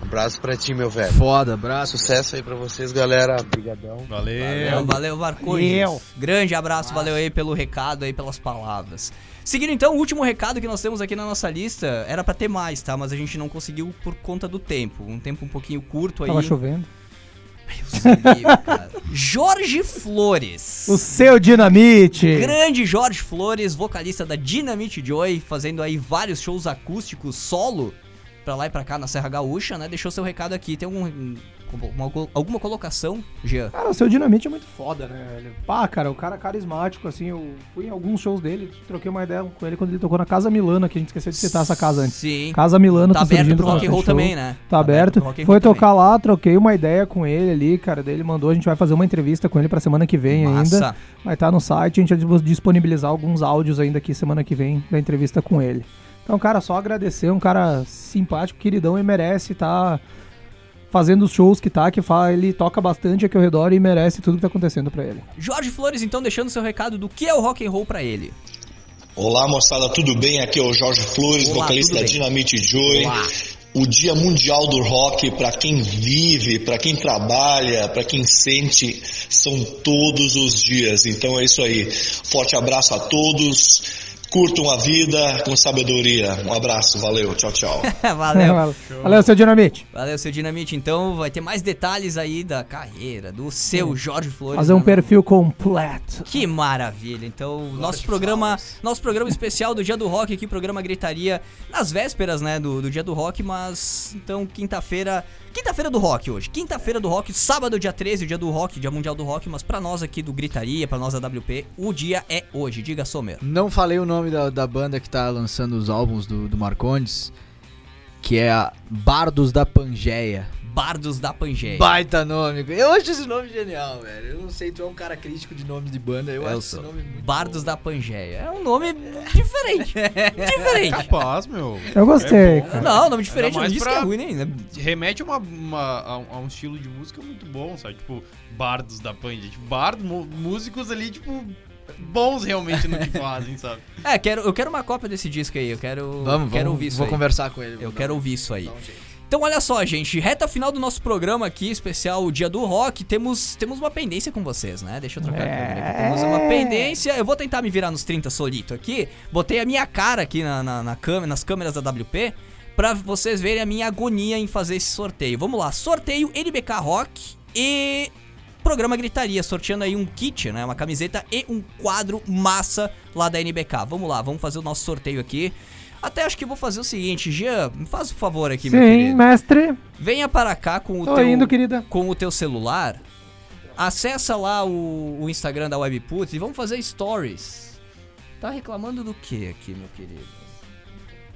Um abraço pra ti, meu velho. Foda, abraço. Sucesso aí pra vocês, galera. Obrigadão. Valeu, valeu, Marcondes. Eu. Grande abraço, valeu aí pelo recado aí, pelas palavras. Seguindo então, o último recado que nós temos aqui na nossa lista, era pra ter mais, tá? Mas a gente não conseguiu por conta do tempo. Um tempo um pouquinho curto aí. Tava chovendo. cara. Jorge Flores. O seu dinamite. Grande Jorge Flores, vocalista da Dynamite Joy, fazendo aí vários shows acústicos solo pra lá e pra cá na Serra Gaúcha, né? Deixou seu recado aqui. Tem algum, uma- alguma colocação, Jean? Cara, o seu dinamite é muito foda, né, velho? Pá, cara, o cara é carismático, assim, eu fui em alguns shows dele, troquei uma ideia com ele quando ele tocou na Casa Milana, que a gente esqueceu de citar essa casa antes. Sim. Casa Milana Tá tá aberto pro rock and roll também, né? Tá, Tá aberto aberto. Foi tocar lá, troquei uma ideia com ele ali, cara, daí ele mandou, a gente vai fazer uma entrevista com ele pra semana que vem Massa. ainda. Vai estar no site, a gente vai disponibilizar alguns áudios ainda aqui semana que vem da entrevista com ele. Então, cara, só agradecer, um cara simpático, queridão e merece estar fazendo os shows que tá, que fa- ele toca bastante aqui ao redor e merece tudo que tá acontecendo pra ele. Jorge Flores, então, deixando seu recado do que é o rock and roll pra ele. Olá moçada, tudo bem? Aqui é o Jorge Flores, Olá, vocalista da? Dynamite Joy. Olá. O Dia Mundial do Rock, para quem vive, para quem trabalha, para quem sente, são todos os dias. Então é isso aí. Forte abraço a todos. Curtam a vida com sabedoria. Um abraço, valeu, tchau, tchau. *laughs* Valeu. Valeu, seu dinamite. Valeu, seu Dinamite. Então, vai ter mais detalhes aí da carreira do seu Jorge Flores. Fazer um né? perfil completo. Que maravilha. Então, nosso programa, nosso programa especial do Dia do Rock aqui, programa Gritaria, nas vésperas, né, do, do Dia do Rock, mas então quinta-feira, quinta-feira do Rock hoje. Quinta-feira do Rock, sábado dia 13, o Dia do Rock, Dia Mundial do Rock, mas pra nós aqui do Gritaria, pra nós da WP, o dia é hoje. Diga, Somer. Não falei o nome nome da, da banda que tá lançando os álbuns do, do Marcondes, que é a Bardos da Pangeia. Bardos da Pangeia. Baita nome. Eu acho esse nome genial, velho. Eu não sei, tu é um cara crítico de nomes de banda, eu, Eu acho esse sou. nome muito Bardos da Pangeia. É um nome diferente. *laughs* diferente. Capaz, meu. Eu gostei, É bom. cara. Não, nome diferente, não diz que é ruim, nem. né? Remete a, uma, uma- a, um- a um estilo de música muito bom, sabe? Tipo, bardos da Pandia. Tipo, bardos, músicos ali, tipo, bons realmente no que fazem, sabe? É, quero, eu quero uma cópia desse disco aí. Eu quero. Vamos, quero vamos, ouvir isso vou aí. conversar com ele, Eu quero ouvir isso aí. Então, olha só, gente, reta final do nosso programa aqui, especial o Dia do Rock, temos, temos uma pendência com vocês, né? Deixa eu trocar a câmera aqui. Temos uma pendência. Eu vou tentar me virar nos 30 solito aqui. Botei a minha cara aqui na, na, na câmera, nas câmeras da WP pra vocês verem a minha agonia em fazer esse sorteio. Vamos lá, sorteio NBK Rock e programa Gritaria, sorteando aí um kit, né? Uma camiseta e um quadro massa lá da NBK. Vamos lá, vamos fazer o nosso sorteio aqui. Até acho que vou fazer o seguinte, Jean, me faz um favor aqui, meu Sim, querido. mestre. Venha para cá com o Tô teu indo, querida. com o teu celular. Acessa lá o, o Instagram da Webput e vamos fazer stories. Tá reclamando do que aqui, meu querido?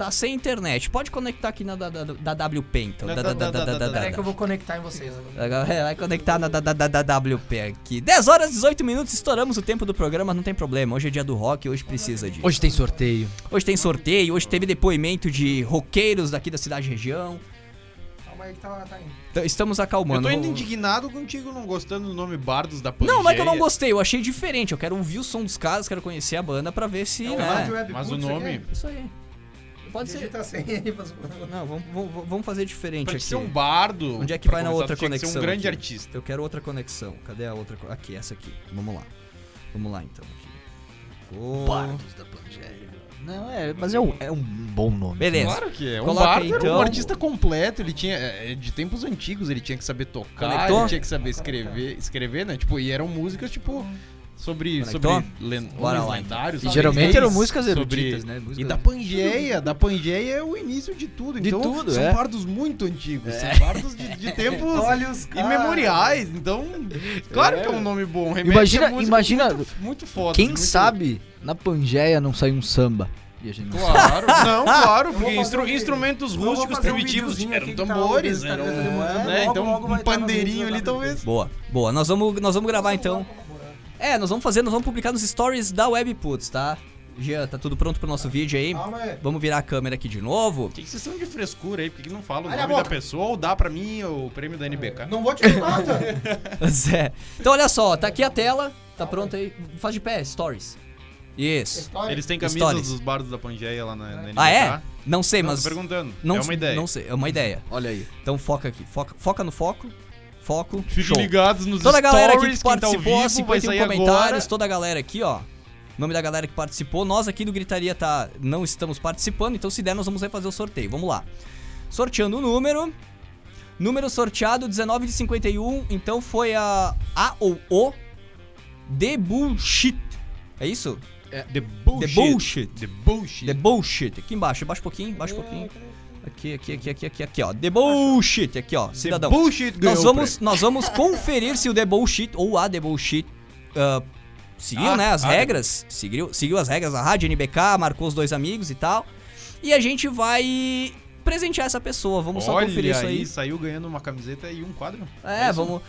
Tá sem internet. Pode conectar aqui na da, da, da WP então. Da, da, da, da, da, da, da. Que eu vou conectar em vocês agora. É, Vai conectar na da, da, da, da WP aqui. 10 horas e 18 minutos, estouramos o tempo do programa, não tem problema. Hoje é dia do rock, hoje precisa disso. Hoje tem sorteio. Hoje tem sorteio, hoje teve depoimento de roqueiros daqui da cidade e região. Calma aí que tá, tá indo. Então, Estamos Eu acalmando. tô ainda Vamos- indignado contigo não gostando do nome Bardos da Pangeia. Não, não é que eu não gostei, eu achei diferente. Eu quero ouvir o som dos caras, quero conhecer a banda pra ver se. É né? Mas o nome-. Isso aí. Pode ser. Digita sem aí, favor. Não, vamos, vamos, vamos fazer diferente Pra aqui. ser um bardo. Onde é que vai na outra conexão? ser um grande aqui? artista. Eu quero outra conexão. Cadê a outra? Aqui, essa aqui. Vamos lá. Vamos lá então. Aqui. Oh. Bardos da Pangeia. Não, é, mas é um, é um bom nome. Beleza. Claro que é. Um Coloca bardo aí, era então. um artista completo, ele tinha. é, De tempos antigos, ele tinha que saber tocar, Conectou? ele tinha que saber escrever, escrever, né? Tipo, e eram músicas, tipo. Sobre Conectou? len Bora lá, lendários. E sabe? geralmente eram músicas sobre- eruditas, né? Músicas- E da Pangeia, da Pangeia é o início de tudo. De então, tudo, são é. bardos muito antigos. É. São bardos de, de *laughs* tempos imemoriais. Então, claro que é um nome bom. Remete Imagina- imagina- Muito, muito foda. Quem muito- sabe na Pangeia não sai um samba. E não. Claro, não, claro, *laughs* porque instru- um instrumentos rústicos um primitivos eram tá tambores, no eram, Instagram demorando. né? Logo, Então, logo um nos pandeirinho ali da talvez. Boa, boa. Nós vamos, nós vamos gravar então. É, nós vamos fazer, nós vamos publicar nos stories da Webputs, tá? Jean, tá tudo pronto pro nosso vídeo aí? Calma aí. Vamos virar a câmera aqui de novo. Que que vocês são de frescura aí? Por que que não falam o Olha a nome da boca. pessoa ou dá pra mim o prêmio da NBK? Não vou te dar nota. Zé. *laughs* Então olha só, tá aqui a tela, tá pronto aí. Faz de pé, stories. Isso. Eles têm camisas Stories. dos bardos da Pangeia lá na, na NBK? Ah, é? Não sei, Não, mas. tô perguntando. Não, É uma ideia. Não sei, é uma ideia. Olha aí. Então foca aqui. Foca, foca no foco. Foco. Fiquem show. ligados nos Toda a galera aqui stories, que tá participou, vivo, 51 vai sair comentários, agora. toda a galera aqui, ó. Nome da galera que participou. Nós aqui do Gritaria tá, não estamos participando, então se der nós vamos refazer o sorteio. Vamos lá. Sorteando o número. Número sorteado 19 de 51, então foi a A ou O The Bullshit. É isso? The bullshit. The Bullshit. The bullshit. The Bullshit. Aqui embaixo, baixa um pouquinho, baixa um pouquinho. Aqui, aqui, aqui, aqui, aqui, aqui, ó. The Bullshit, aqui, ó. Cidadão. Bullshit ganhou Nós vamos, nós *laughs* vamos conferir se o The Bullshit ou a The Bullshit ah, seguiu, Ah, né, as ah, regras. Seguiu, seguiu as regras da rádio NBK, marcou os dois amigos e tal. E a gente vai presentear essa pessoa. Vamos só Olha conferir isso aí, aí. saiu ganhando uma camiseta e um quadro. É, isso? vamos.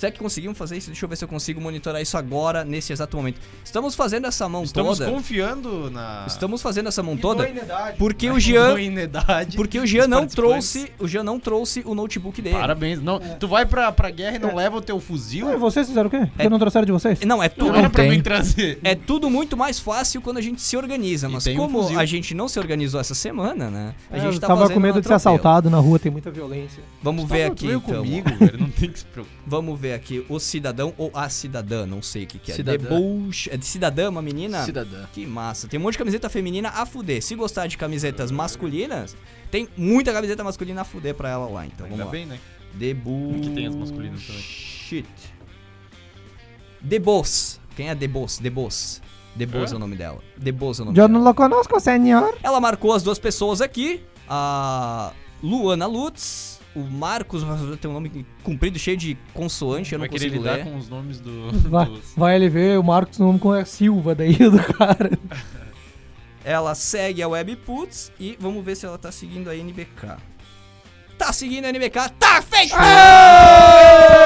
Será que conseguimos fazer isso? Deixa eu ver se eu consigo monitorar isso agora, nesse exato momento. Estamos fazendo essa mão Estamos toda. confiando na... Estamos fazendo essa mão toda porque o Jean, porque o Jean não trouxe, o Jean não trouxe o notebook dele. Parabéns. Não, Tu vai pra, pra guerra e não leva o teu fuzil? Ah, vocês fizeram o quê? Porque não trouxeram de vocês? Não, é Não tudo. era pra mim trazer. É tudo muito mais fácil quando a gente se organiza, mas um como fuzil. a gente não se organizou essa semana, né? A É, gente eu tá tava com medo um de ser assaltado na rua, tem muita violência. Vamos Tá, ver aqui então. comigo, velho. Não tem que se preocupar. Vamos ver aqui o cidadão ou a cidadã, não sei o que, que é. Cidadã. Bullsh- É de cidadã, uma menina? Cidadã. Que massa. Tem um monte de camiseta feminina a fuder. Se gostar de camisetas masculinas, tem muita camiseta masculina a fuder pra ela lá. Então Ainda vamos lá. bem, né? The Bull... Que tem as masculinas também. Shit. The Boss. Quem é The Boss? The Boss. The Boss é, É? o nome dela. The Boss é o nome Eu dela. não lo conosco, senhor. Ela marcou as duas pessoas aqui. A Luana Lutz. O Marcos tem um nome comprido, cheio de consoante, eu não Vai querer consigo lidar ler. com os nomes do... Vai, dos- vai ele ver o Marcos no nome com a Silva daí *laughs* do cara. Ela segue a Webputs e vamos ver se ela tá seguindo a NBK. Tá seguindo a NBK, tá feito!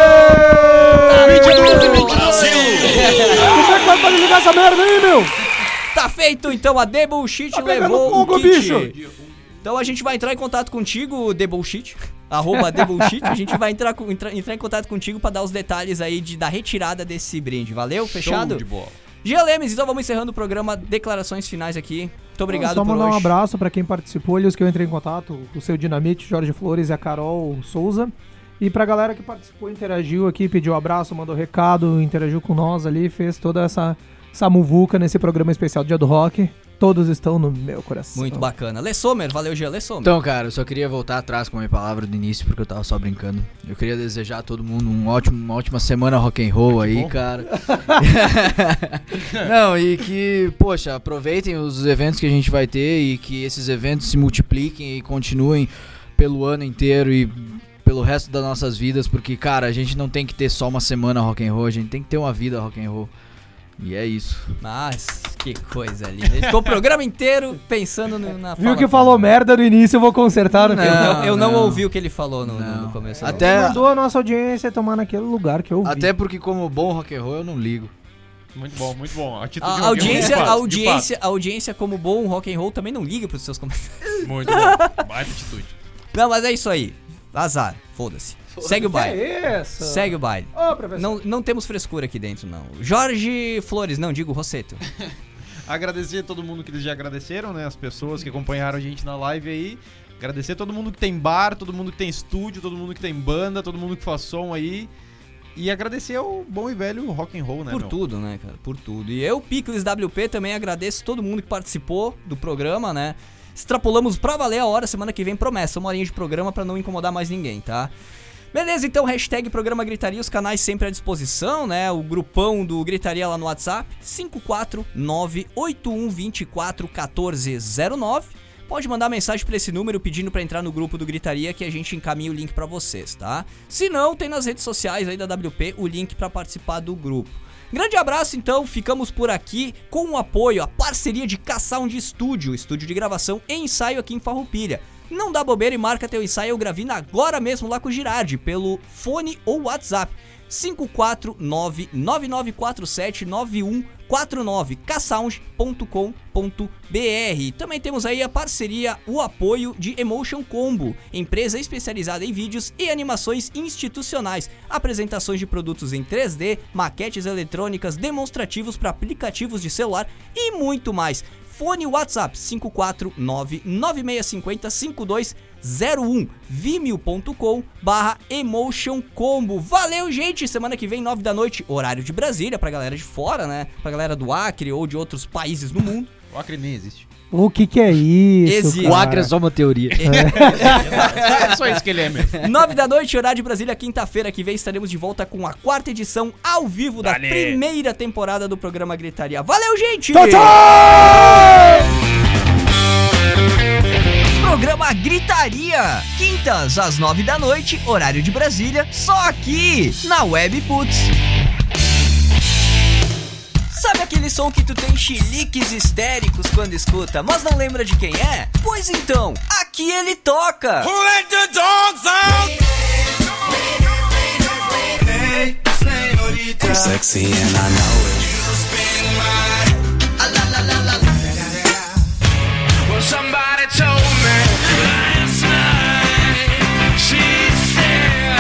Tá 22 e 22! Como é que vai pra ligar essa merda aí, meu? Tá feito, então a The Bullshit Tá levou fogo, o kit. bicho. Então a gente vai entrar em contato contigo, The Bullshit, arroba The Bullshit. A gente vai entrar, com- entrar, entrar em contato contigo pra dar os detalhes aí de, da retirada desse brinde. Valeu? Fechado? de bola. Gia Lemes, então vamos encerrando o programa. Declarações finais aqui. Muito obrigado Só por mandar hoje. um abraço pra quem participou ali, os que eu entrei em contato, o seu Dinamite, Jorge Flores e a Carol Souza. E pra galera que participou, interagiu aqui, pediu abraço, mandou recado, interagiu com nós ali, fez toda essa, essa muvuca nesse programa especial do Dia do Rock. Todos estão no meu coração. Muito bacana. Lê Sommer, valeu, Gia. Lê Sommer. Então, cara, eu só queria voltar atrás com a minha palavra do início, porque eu tava só brincando. Eu queria desejar a todo mundo um ótimo, uma ótima semana rock and roll aí, bom. cara. *laughs* Não, e que, poxa, aproveitem os eventos que a gente vai ter e que esses eventos se multipliquem e continuem pelo ano inteiro e pelo resto das nossas vidas, porque, cara, a gente não tem que ter só uma semana rock and roll, a gente tem que ter uma vida rock and roll. E é isso. Mas, que coisa linda. Ele ficou o programa inteiro pensando no- na Viu fala que falou merda no início, eu vou consertar no Eu final. não, eu não ouvi o que ele falou no, no- no começo. Até- Ele mandou a nossa audiência tomar naquele lugar que eu vi. Até porque como bom rock and roll eu não ligo. Muito bom, muito bom. A de rock and audiência, a audiência, a audiência como bom rock and roll também não liga pros seus comentários. Muito bom. Baita atitude. Não, mas é isso aí. Azar, foda-se. Segue o baile. É isso? Segue o baile. Ô, professor. Não, não temos frescura aqui dentro, não. Jorge Flores, não, digo Rosseto. *laughs* Agradecer a todo mundo que eles já agradeceram, né? As pessoas que acompanharam a gente na live aí. Agradecer a todo mundo que tem bar, todo mundo que tem estúdio, todo mundo que tem banda, todo mundo que faz som aí. E agradecer ao bom e velho rock and roll, né, Por meu? tudo, né, cara? Por tudo. E eu, Picles WP, também agradeço todo mundo que participou do programa, né? Extrapolamos pra valer a hora, semana que vem promessa, uma horinha de programa pra não incomodar mais ninguém, tá? Beleza, então, hashtag Programa Gritaria, os canais sempre à disposição, né? O grupão do Gritaria lá no WhatsApp, 549-8124-1409. Pode mandar mensagem pra esse número pedindo pra entrar no grupo do Gritaria que a gente encaminha o link pra vocês, tá? Se não, tem nas redes sociais aí da WP o link pra participar do grupo. Grande abraço, então. Ficamos por aqui com o apoio, a parceria de K-Sound Studio, estúdio de gravação e ensaio aqui em Farroupilha. Não dá bobeira e marca teu ensaio ou gravina agora mesmo lá com o Girardi, pelo fone ou WhatsApp. 549-9947-9149 ksound.com.br Também temos aí a parceria, o apoio de Emotion Combo, empresa especializada em vídeos e animações institucionais, apresentações de produtos em 3D, maquetes eletrônicas, demonstrativos para aplicativos de celular e muito mais. Fone WhatsApp 549-9650-5201 vimeo.com barra Emotion Combo. Valeu, gente! Semana que vem, 9 da noite, horário de Brasília, pra galera de fora, né? Pra galera do Acre ou de outros países no mundo. O Acre nem existe. O que que é isso, Existe. O Acre é só uma teoria. *laughs* É só isso que ele é mesmo. 9 da noite, horário de Brasília, quinta-feira que vem estaremos de volta com a quarta edição ao vivo da Dale. primeira temporada do programa Gritaria. Valeu, gente! Tchau, tchau! Programa Gritaria, quintas às 9 da noite, horário de Brasília, só aqui na Web Putz. Sabe aquele som que tu tem chiliques histéricos quando escuta, mas não lembra de quem é? Pois então, aqui ele toca! let the dogs out? Hey, señorita. I'm sexy and I know it.